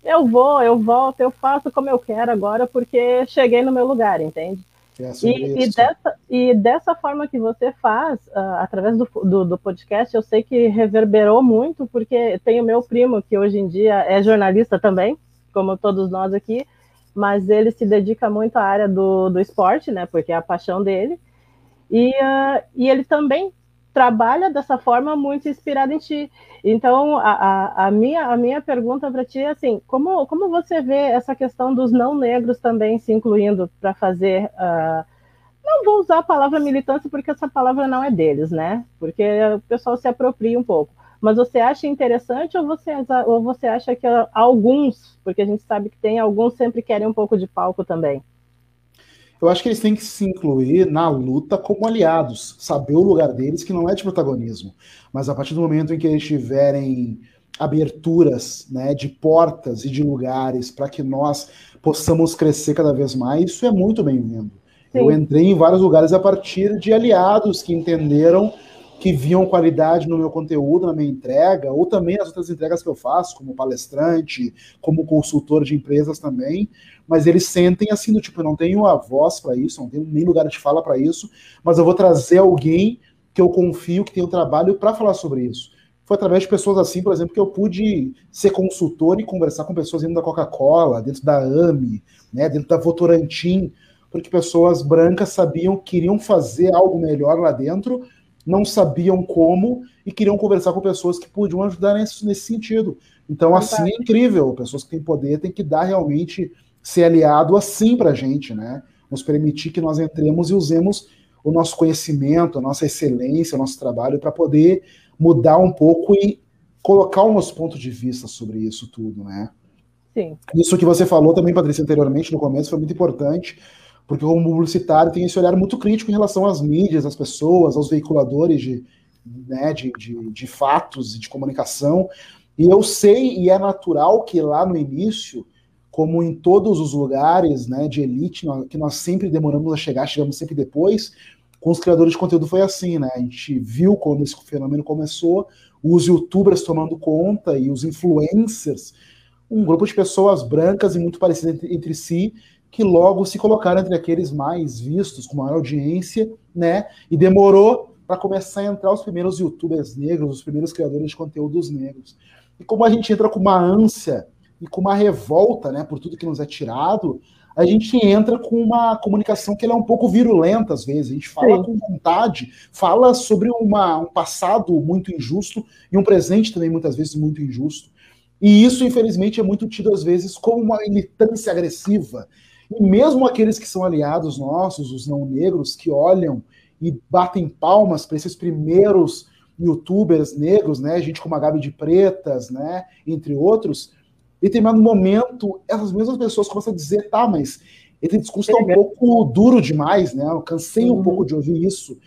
eu vou, eu volto, eu faço como eu quero agora, porque cheguei no meu lugar, entende? É e, e, dessa, e dessa forma que você faz, uh, através do, do, do, podcast, eu sei que reverberou muito, porque tem o meu primo, que hoje em dia é jornalista também, como todos nós aqui, mas ele se dedica muito à área do, do esporte, né? Porque é a paixão dele. E, uh, e ele também trabalha dessa forma muito inspirado em ti. Então, a, a, a minha, a minha pergunta para ti é assim, como, como você vê essa questão dos não negros também se incluindo para fazer... Uh, não vou usar a palavra militância porque essa palavra não é deles, né? Porque o pessoal se apropria um pouco. Mas você acha interessante ou você, ou você acha que alguns, porque a gente sabe que tem alguns sempre querem um pouco de palco também? eu acho que eles têm que se incluir na luta como aliados, saber o lugar deles, que não é de protagonismo. Mas a partir do momento em que eles tiverem aberturas né, de portas e de lugares para que nós possamos crescer cada vez mais, isso é muito bem-vindo. Eu entrei em vários lugares a partir de aliados que entenderam que viam qualidade no meu conteúdo, na minha entrega, ou também nas outras entregas que eu faço, como palestrante, como consultor de empresas também, mas eles sentem assim, do tipo, eu não tenho a voz para isso, não tenho nem lugar de fala para isso, mas eu vou trazer alguém que eu confio, que tem um trabalho para falar sobre isso. Foi através de pessoas assim, por exemplo, que eu pude ser consultor e conversar com pessoas dentro da Coca-Cola, dentro da AME, né, dentro da Votorantim, porque pessoas brancas sabiam que queriam fazer algo melhor lá dentro, não sabiam como e queriam conversar com pessoas que podiam ajudar nesse, nesse sentido. Então, assim é incrível. Pessoas que têm poder têm que dar realmente ser aliado assim para a gente, né? Nos permitir que nós entremos e usemos o nosso conhecimento, a nossa excelência, o nosso trabalho para poder mudar um pouco e colocar o nosso ponto de vista sobre isso tudo, né? Sim. Isso que você falou também, Patrícia, anteriormente, no começo, foi muito importante, porque como publicitário tem esse olhar muito crítico em relação às mídias, às pessoas, aos veiculadores de né, de, de, de fatos e de comunicação. E eu sei, e é natural que lá no início, como em todos os lugares né, de elite, que nós sempre demoramos a chegar, chegamos sempre depois, com os criadores de conteúdo foi assim, né? A gente viu quando esse fenômeno começou, os youtubers tomando conta e os influencers, um grupo de pessoas brancas e muito parecidas entre, entre si, que logo se colocaram entre aqueles mais vistos, com maior audiência, né? E demorou para começar a entrar os primeiros youtubers negros, os primeiros criadores de conteúdos negros. E como a gente entra com uma ânsia e com uma revolta, né, por tudo que nos é tirado, a gente entra com uma comunicação que é um pouco virulenta às vezes. A gente fala Sim. com vontade, fala sobre uma, um passado muito injusto e um presente também muitas vezes muito injusto. E isso, infelizmente, é muito tido às vezes como uma militância agressiva. E mesmo aqueles que são aliados nossos, os não negros, que olham e batem palmas para esses primeiros youtubers negros, né, gente como a Gabi de Pretas, né, entre outros, em determinado momento, essas mesmas pessoas começam a dizer, tá, mas esse discurso está um pouco duro demais, né, eu cansei um uhum. pouco de ouvir isso,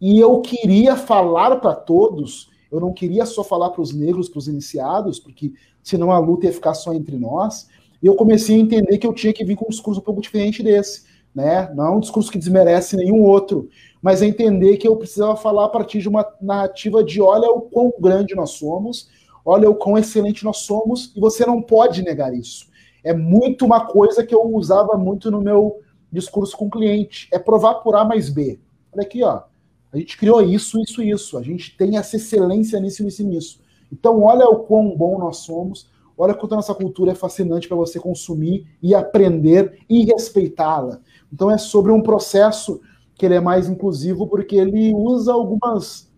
e eu queria falar para todos, eu não queria só falar para os negros, para os iniciados, porque senão a luta ia ficar só entre nós, e eu comecei a entender que eu tinha que vir com um discurso um pouco diferente desse, né? Não é um discurso que desmerece nenhum outro, mas é entender que eu precisava falar a partir de uma narrativa de olha o quão grande nós somos, olha o quão excelente nós somos, e você não pode negar isso. É muito uma coisa que eu usava muito no meu discurso com o cliente, é provar por A mais B. Olha aqui, ó. A gente criou isso, isso, isso. A gente tem essa excelência nisso, nisso nisso. Então, olha o quão bom nós somos, olha quanto a nossa cultura é fascinante para você consumir e aprender e respeitá-la. Então, é sobre um processo que ele é mais inclusivo porque ele usa algumas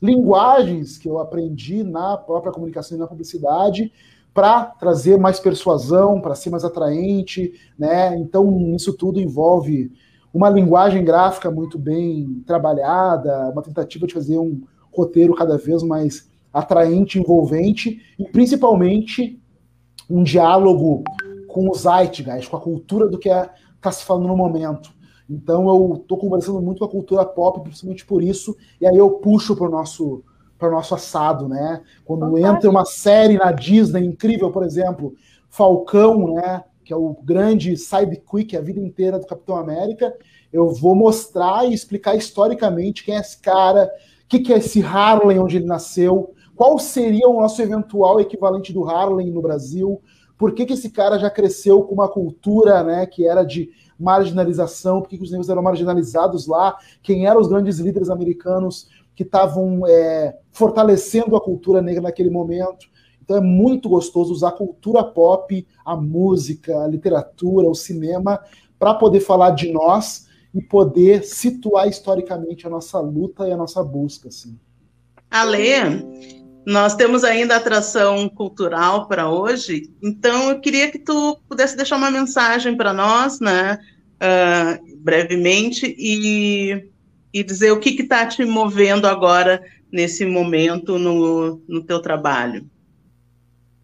linguagens que eu aprendi na própria comunicação e na publicidade para trazer mais persuasão, para ser mais atraente, né? Então isso tudo envolve uma linguagem gráfica muito bem trabalhada, uma tentativa de fazer um roteiro cada vez mais atraente, envolvente e principalmente um diálogo com o zeitgeist, com a cultura do que está é, se falando no momento. Então eu estou conversando muito com a cultura pop, principalmente por isso, e aí eu puxo para o nosso para o nosso assado, né? Quando Fantástico. entra uma série na Disney incrível, por exemplo, Falcão, né? Que é o grande sidekick a vida inteira do Capitão América, eu vou mostrar e explicar historicamente quem é esse cara, o que, que é esse Harlem, onde ele nasceu, qual seria o nosso eventual equivalente do Harlem no Brasil, por que, que esse cara já cresceu com uma cultura né, que era de marginalização, por que os negros eram marginalizados lá, quem eram os grandes líderes americanos que estavam é, fortalecendo a cultura negra naquele momento. Então é muito gostoso usar a cultura pop, a música, a literatura, o cinema, para poder falar de nós e poder situar historicamente a nossa luta e a nossa busca. Assim. Ale, nós temos ainda atração cultural para hoje, então eu queria que tu pudesse deixar uma mensagem para nós, né, uh, brevemente, e, e dizer o que está te movendo agora, nesse momento, no, no teu trabalho,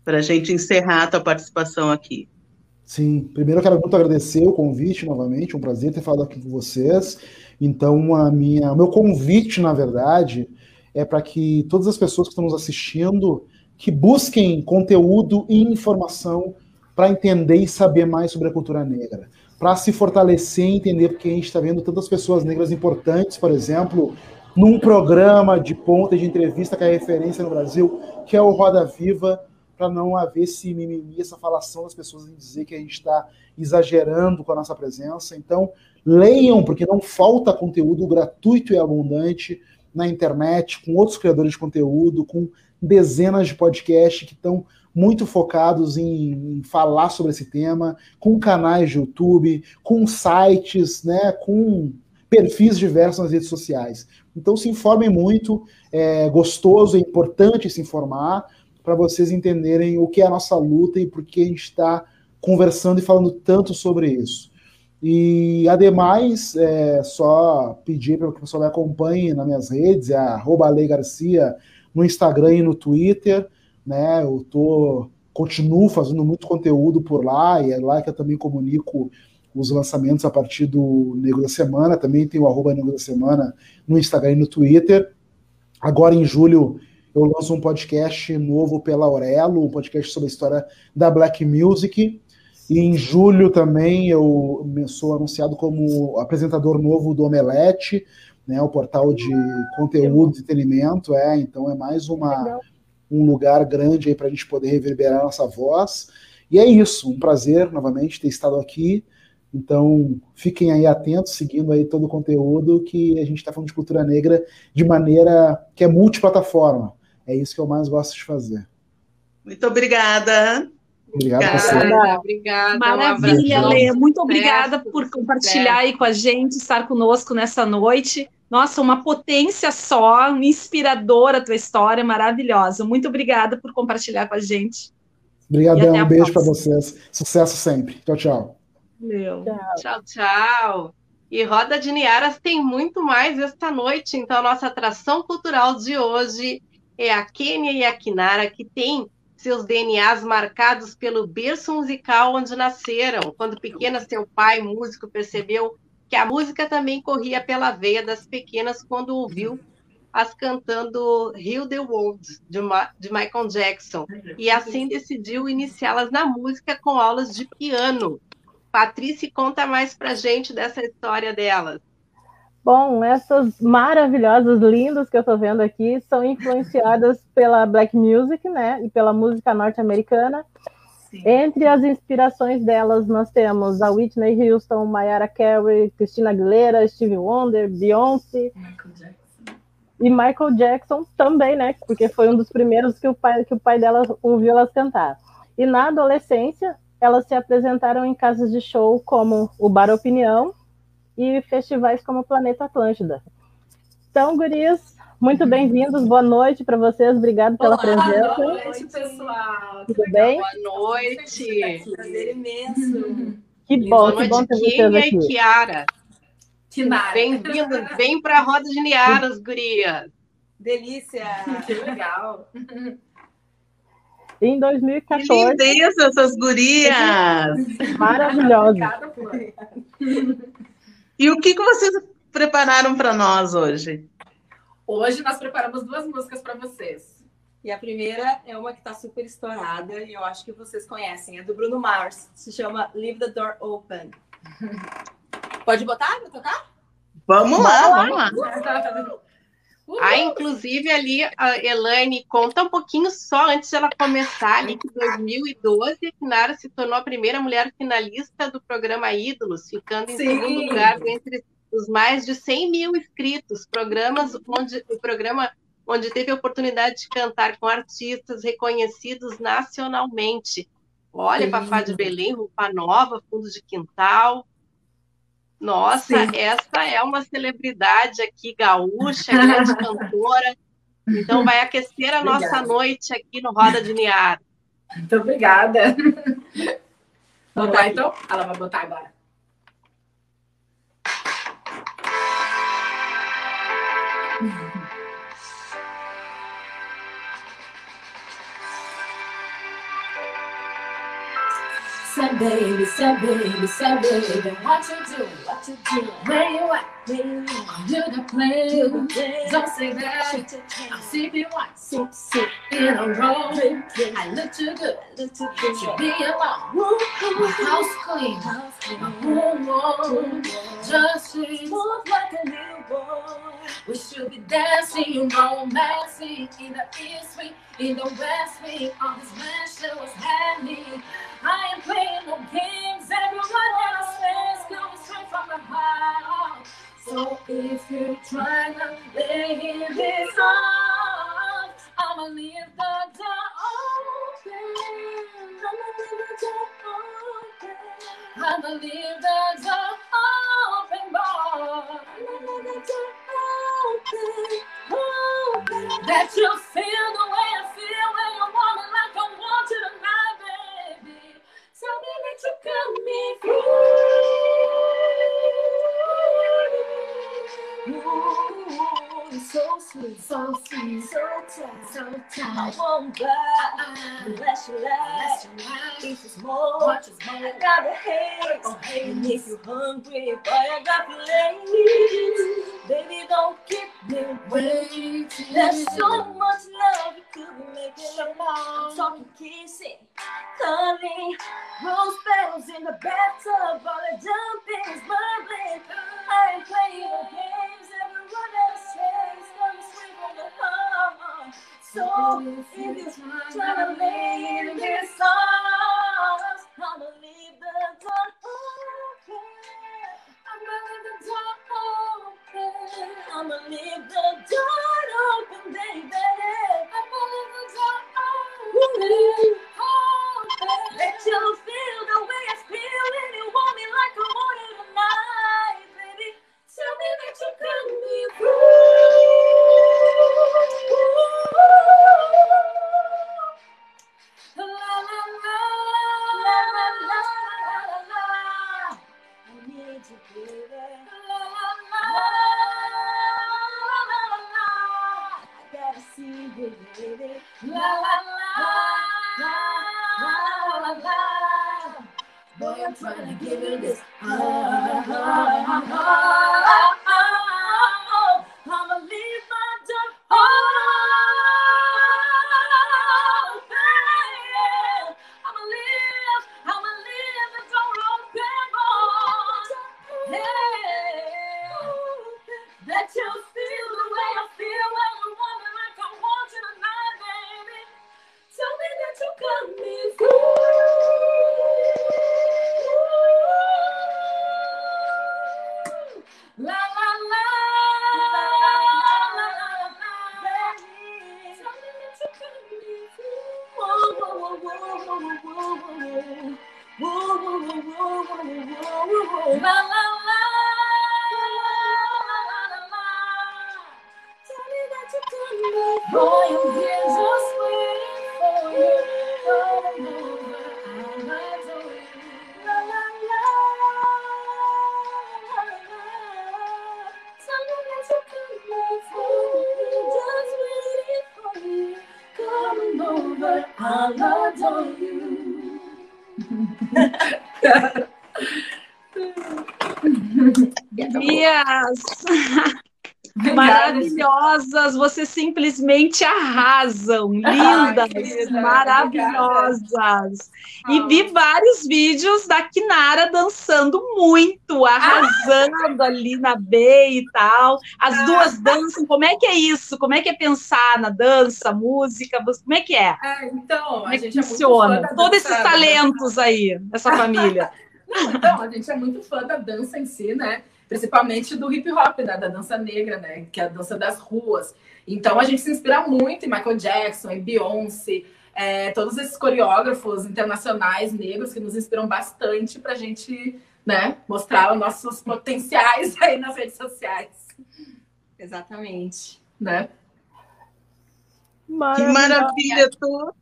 para a gente encerrar a tua participação aqui. Sim, primeiro eu quero muito agradecer o convite novamente, um prazer ter falado aqui com vocês. Então, a minha, o meu convite, na verdade, é para que todas as pessoas que estão nos assistindo que busquem conteúdo e informação para entender e saber mais sobre a cultura negra, para se fortalecer e entender porque a gente está vendo tantas pessoas negras importantes, por exemplo, num programa de ponta de entrevista que é referência no Brasil, que é o Roda Viva, para não haver esse mimimi, essa falação das pessoas em dizer que a gente está exagerando com a nossa presença. Então, leiam, porque não falta conteúdo gratuito e abundante na internet, com outros criadores de conteúdo, com dezenas de podcasts que estão muito focados em, falar sobre esse tema, com canais de YouTube, com sites, né, com perfis diversos nas redes sociais. Então se informem muito, é gostoso, é importante se informar para vocês entenderem o que é a nossa luta e por que a gente está conversando e falando tanto sobre isso. E, ademais, é, só pedir para que o pessoal me acompanhe nas minhas redes, é Garcia no Instagram e no Twitter, né? Eu tô, continuo fazendo muito conteúdo por lá, e é lá que eu também comunico os lançamentos a partir do Negro da Semana, também tem o arroba Negro da Semana no Instagram e no Twitter. Agora em julho eu lanço um podcast novo pela Aurelo, um podcast sobre a história da Black Music. E em julho também eu sou anunciado como apresentador novo do Omelete, né, o portal de conteúdo e entretenimento. É, então é mais uma, um lugar grande aí para a gente poder reverberar nossa voz. E é isso, um prazer novamente ter estado aqui. Então, fiquem aí atentos, seguindo aí todo o conteúdo que a gente está falando de cultura negra de maneira que é multiplataforma. É isso que eu mais gosto de fazer. Muito obrigada. Obrigado obrigada, obrigada. Maravilha, um Lê. Muito obrigada por compartilhar aí com a gente, estar conosco nessa noite. Nossa, uma potência só, inspiradora a tua história, maravilhosa. Muito obrigada por compartilhar com a gente. Obrigadão, um beijo para vocês. Sucesso sempre. Tchau, tchau. Meu. Tchau, tchau. E Roda de Niaras tem muito mais esta noite. Então, a nossa atração cultural de hoje é a Kênia e a Kinara, que tem seus DNAs marcados pelo berço musical onde nasceram. Quando pequena, seu pai, músico, percebeu que a música também corria pela veia das pequenas quando ouviu as cantando Heal the World, de, de Michael Jackson. E assim decidiu iniciá-las na música com aulas de piano. Patrícia, conta mais pra gente dessa história delas. Bom, essas maravilhosas, lindas que eu estou vendo aqui são influenciadas pela black music, né, e pela música norte-americana. Entre as inspirações delas, nós temos a Whitney Houston, Mariah Carey, Christina Aguilera, Stevie Wonder, Beyoncé. Michael e Michael Jackson também, né? Porque foi um dos primeiros que o pai, que o pai dela ouviu elas cantar. E na adolescência, elas se apresentaram em casas de show como o Bar Opinião e festivais como o Planeta Atlântida. Então, gurias, muito bem-vindos, boa noite para vocês, obrigado pela Olá, presença. Boa noite, pessoal. Tudo bem? Boa noite. Prazer imenso. Que bom, que bom ter vocês aqui. E Kiara. Bem-vindo, vem para a roda de Niaras, gurias. Delícia, que legal. Em 2014. Que lindeza essas gurias! Maravilhosa. E o que, que vocês prepararam para nós hoje? Hoje nós preparamos duas músicas para vocês. E a primeira é uma que está super estourada e eu acho que vocês conhecem, é do Bruno Mars. Se chama Leave the Door Open. Pode botar? Vou tocar? Vamos lá, vamos lá. Ah, inclusive ali, a Elaine conta um pouquinho só antes de ela começar, ali que em 2012, a Kinara se tornou a primeira mulher finalista do programa Ídolos, ficando em Sim. segundo lugar entre os mais de 100 mil inscritos, programas onde o programa onde teve a oportunidade de cantar com artistas reconhecidos nacionalmente. Olha, Papá de Belém, Roupa Nova, Fundo de Quintal, nossa, Sim. essa é uma celebridade aqui gaúcha, grande cantora. Então vai aquecer a obrigada. nossa noite aqui no Roda de Niar. Muito obrigada. Botar então? Ela vai botar agora. Baby, say baby, say baby, what you do, what you do, where you at, where you at, do the play, do the play. don't say that, I'm sipping one, sip, sip, in a row, I look too good, look too good. To be alone, my house clean, my room warm, just sweet, move like a newborn, we should be dancing, romancing, in the east wing, in the west wing, on this mansion You're trying to lay this off, I'ma leave the door open. I'ma leave the door open. I'ma leave the door open, boy. I'ma leave the door open, open. That you I won't buy unless you like. This is more, much more. I got the hate, oh. And if you're hungry, boy, I got the ladies. Baby, don't keep me waiting. There's so much love you could be making. I'm talking kissing, honey. Rose petals in the bathtub, all the jumping's bubbling. I ain't playing no games. Everyone else says, come sweet from the heart. So trying in this arms, I'ma leave the door open. I'ma leave the door open. I'ma leave the door open, baby. I'ma leave the door open. open. Let you feel the way I you want me like I want you tonight, baby. Tell me that you got me. La la la la la la. Boy, I'm trying to give you this. Ah, ah, ah, ah, ah. Maravilhosas, vocês simplesmente arrasam, lindas, querida, maravilhosas. E vi vários vídeos da Kinara dançando muito, arrasando ali na B e tal. As duas dançam, como é que é isso? Como é que é pensar na dança, música? Como é que é? É, então, Como a é que gente é funciona? da Todos esses talentos aí, essa família. Não, então, a gente é muito fã da dança em si, né? Principalmente do hip hop, né? Da dança negra, né? Que é a dança das ruas. Então a gente se inspira muito em Michael Jackson, em Beyoncé, é, todos esses coreógrafos internacionais negros que nos inspiram bastante pra gente, né, mostrar os nossos potenciais aí nas redes sociais, Exatamente. né? Que maravilha, tô,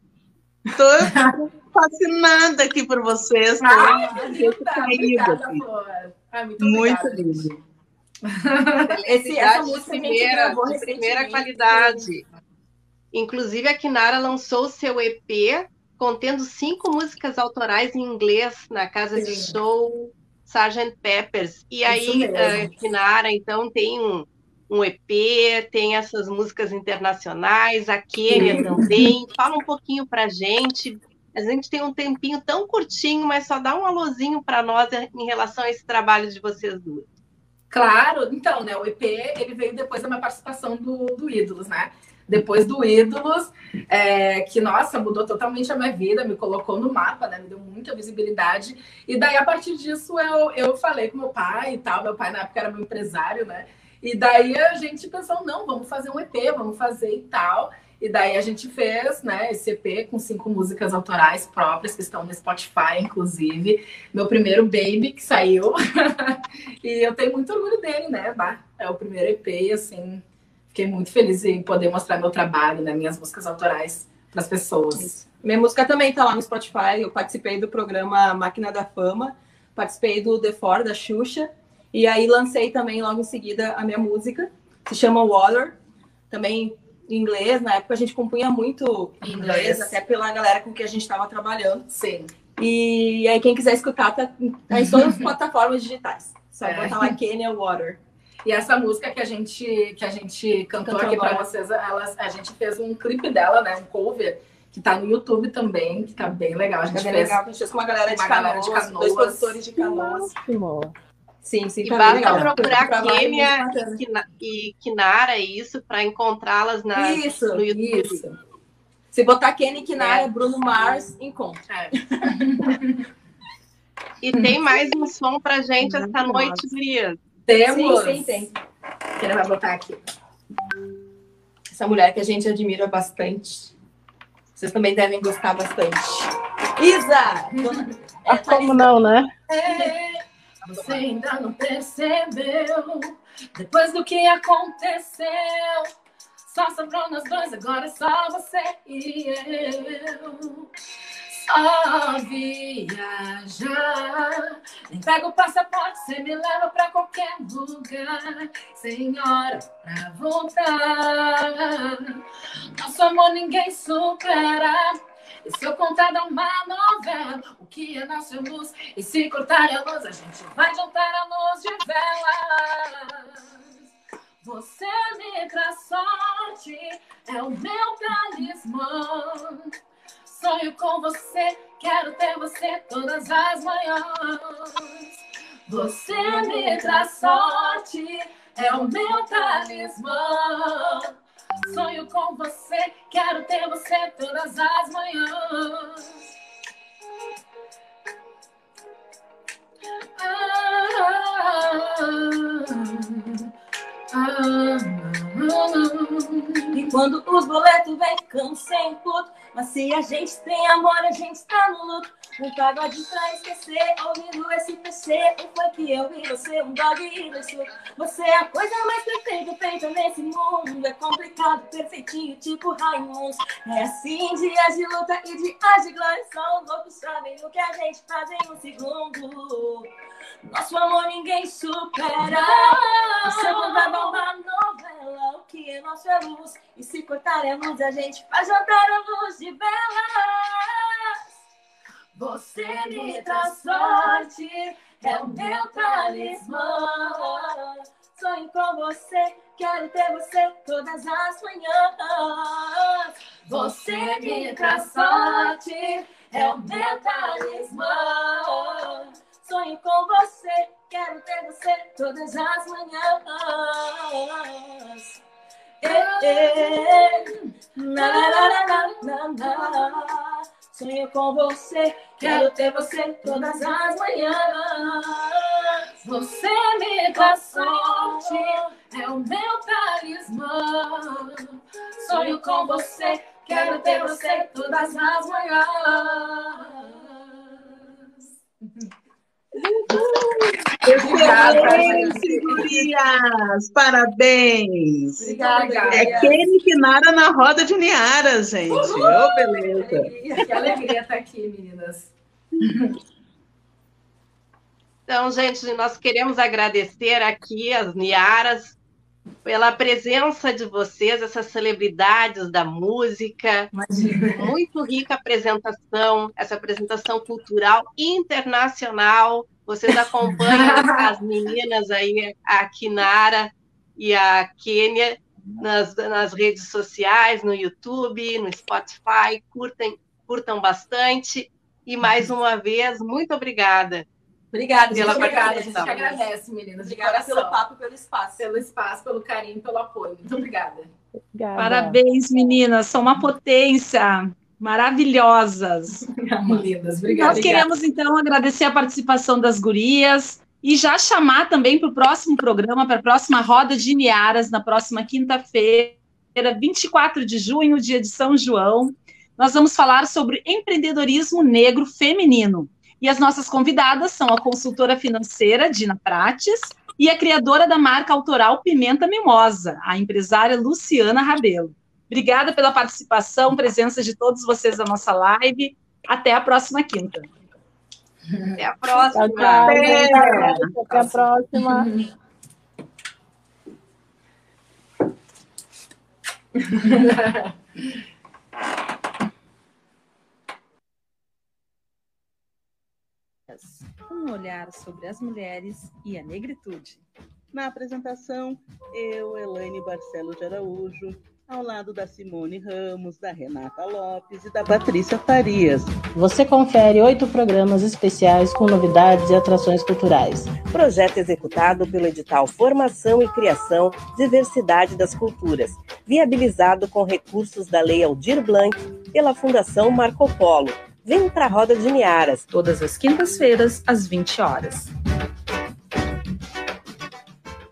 tô fascinada aqui por vocês. Tô Ah, tô linda, obrigada, aqui. Ah, muito, Muito lindo. Esse, essa música gente primeira, de primeira recentemente. qualidade. Inclusive, a Kinara lançou o seu EP contendo cinco músicas autorais em inglês na casa de Sim. show Sgt. Peppers. E aí, a Kinara, então, tem um, um EP, tem essas músicas internacionais, a Kênia também. Fala um pouquinho pra gente. A gente tem um tempinho tão curtinho, mas só dá um alôzinho para nós em relação a esse trabalho de vocês duas. Claro, então, né? O EP ele veio depois da minha participação do, do Ídolos, né? Depois do Ídolos, é, que, nossa, mudou totalmente a minha vida, me colocou no mapa, né? Me deu muita visibilidade. E daí, a partir disso, eu, eu falei com meu pai e tal. Meu pai, na época, era meu empresário, né? E daí a gente pensou, não, vamos fazer um EP, vamos fazer e tal. E daí a gente fez, né, esse EP com cinco músicas autorais próprias, que estão no Spotify, inclusive. Meu primeiro Baby, que saiu. e eu tenho muito orgulho dele, né? Bah, é o primeiro EP, assim, fiquei muito feliz em poder mostrar meu trabalho, né, minhas músicas autorais para as pessoas. Minha música também tá lá no Spotify. Eu participei do programa Máquina da Fama, participei do The For da Xuxa, e aí lancei também logo em seguida a minha música, se chama Water, também em inglês. Na época a gente compunha muito em inglês, Inglês. até pela galera com que a gente estava trabalhando. Sim. E aí quem quiser escutar tá, tá em todas as plataformas digitais. Só É. botar lá Kenya Water. E essa música que a gente, que a gente cantou, Cantou aqui para vocês, ela, a gente fez um clipe dela, né? Um cover, que tá no YouTube também, que tá bem legal. A gente É bem fez legal, a gente fez com uma galera de uma galera de Canoas, dois produtores de canoas. Ótimo. Sim, sim, E tá basta legal. procurar bacana. e Kina- e Kinara, isso, para encontrá-las na, Isso, no YouTube. isso. Se botar Kenny Kinara, É. Bruno Mars, encontra. É. E tem mais um som pra gente essa Muito noite, massa. Gurias. Temos. Sim, sim, tem. Que vai botar aqui. Essa mulher que a gente admira bastante. Vocês também devem gostar bastante. Isa! Dona... Ah, como não, né? É, você ainda não percebeu depois do que aconteceu. Só sobrou nós dois, agora é só você e eu. Só viajar. Nem pega o passaporte, você me leva pra qualquer lugar. Sem hora pra voltar. Nosso amor ninguém supera. E se eu contar da uma novela, o que é nossa luz? E se cortar a luz, a gente vai juntar a luz de velas. Você me traz sorte, é o meu talismã. Sonho com você, quero ter você todas as manhãs. Você me traz sorte, é o meu talismã. Sonho com você, quero ter você todas as manhãs. Ah, ah, E quando os boletos vêm ficando sem puto, mas se a gente tem amor, a gente tá no luto. Um pagode pra esquecer, ouvindo esse PC. Um funk eu vi você, um dog e surdos. Você é a coisa mais perfeita feita nesse mundo. É complicado, perfeitinho, tipo Raimundo. É assim, dias de luta e dias de glória. Só os loucos sabem o que a gente faz em um segundo. Nosso amor ninguém supera. Você vai bombar novela, o que é nosso é luz. E se cortar a luz, a gente faz jantar a luz de velas. Você me traz sorte, é o meu talismã. Sonho com você, quero ter você todas as manhãs. Você me traz sorte, é o meu talismã. Sonho com você, quero ter você todas as manhãs. Eh, eh, na, na, na, na, na, na. Sonho com você, quero ter você todas as manhãs. Você me traz sorte, é o meu talismã. Sonho com você, quero ter você todas as manhãs. Excelente, gurias! Parabéns! Obrigada, É Kenny Kinara na roda de Niara, gente. Ô, beleza. Que alegria estar aqui, meninas. Então, gente, nós queremos agradecer aqui as Niaras pela presença de vocês, essas celebridades da música. Muito rica apresentação, essa apresentação cultural internacional. Vocês acompanham as meninas aí, a Kinara e a Kênia, nas, nas redes sociais, no YouTube, no Spotify. Curtem, curtam bastante. E mais uma vez, muito obrigada. Obrigada, gente. Pela Obrigada, a gente agradece, meninas. Obrigada pelo papo e pelo espaço. pelo espaço, pelo carinho, pelo apoio. Muito obrigada. Obrigada. Parabéns, meninas, são uma potência, maravilhosas. Lindas, obrigada. Nós queremos, então, agradecer a participação das gurias e já chamar também para o próximo programa, para a próxima roda de Niaras, na próxima quinta-feira, 24 de junho, dia de São João. Nós vamos falar sobre empreendedorismo negro feminino. E as nossas convidadas são a consultora financeira Dina Prates e a criadora da marca autoral Pimenta Mimosa, a empresária Luciana Rabelo. Obrigada pela participação, presença de todos vocês na nossa live. Até a próxima quinta. Até a Tchau, próxima. tchau. gente. Até a próxima. Um olhar sobre as mulheres e a negritude. Na apresentação, eu, Elaine Barcelo de Araújo, ao lado da Simone Ramos, da Renata Lopes e da Patrícia Farias. Você confere oito programas especiais com novidades e atrações culturais. Projeto executado pelo edital Formação e Criação Diversidade das Culturas, viabilizado com recursos da Lei Aldir Blanc pela Fundação Marco Polo. Vem para a Roda de Niaras. Todas as quintas-feiras, às 20 horas.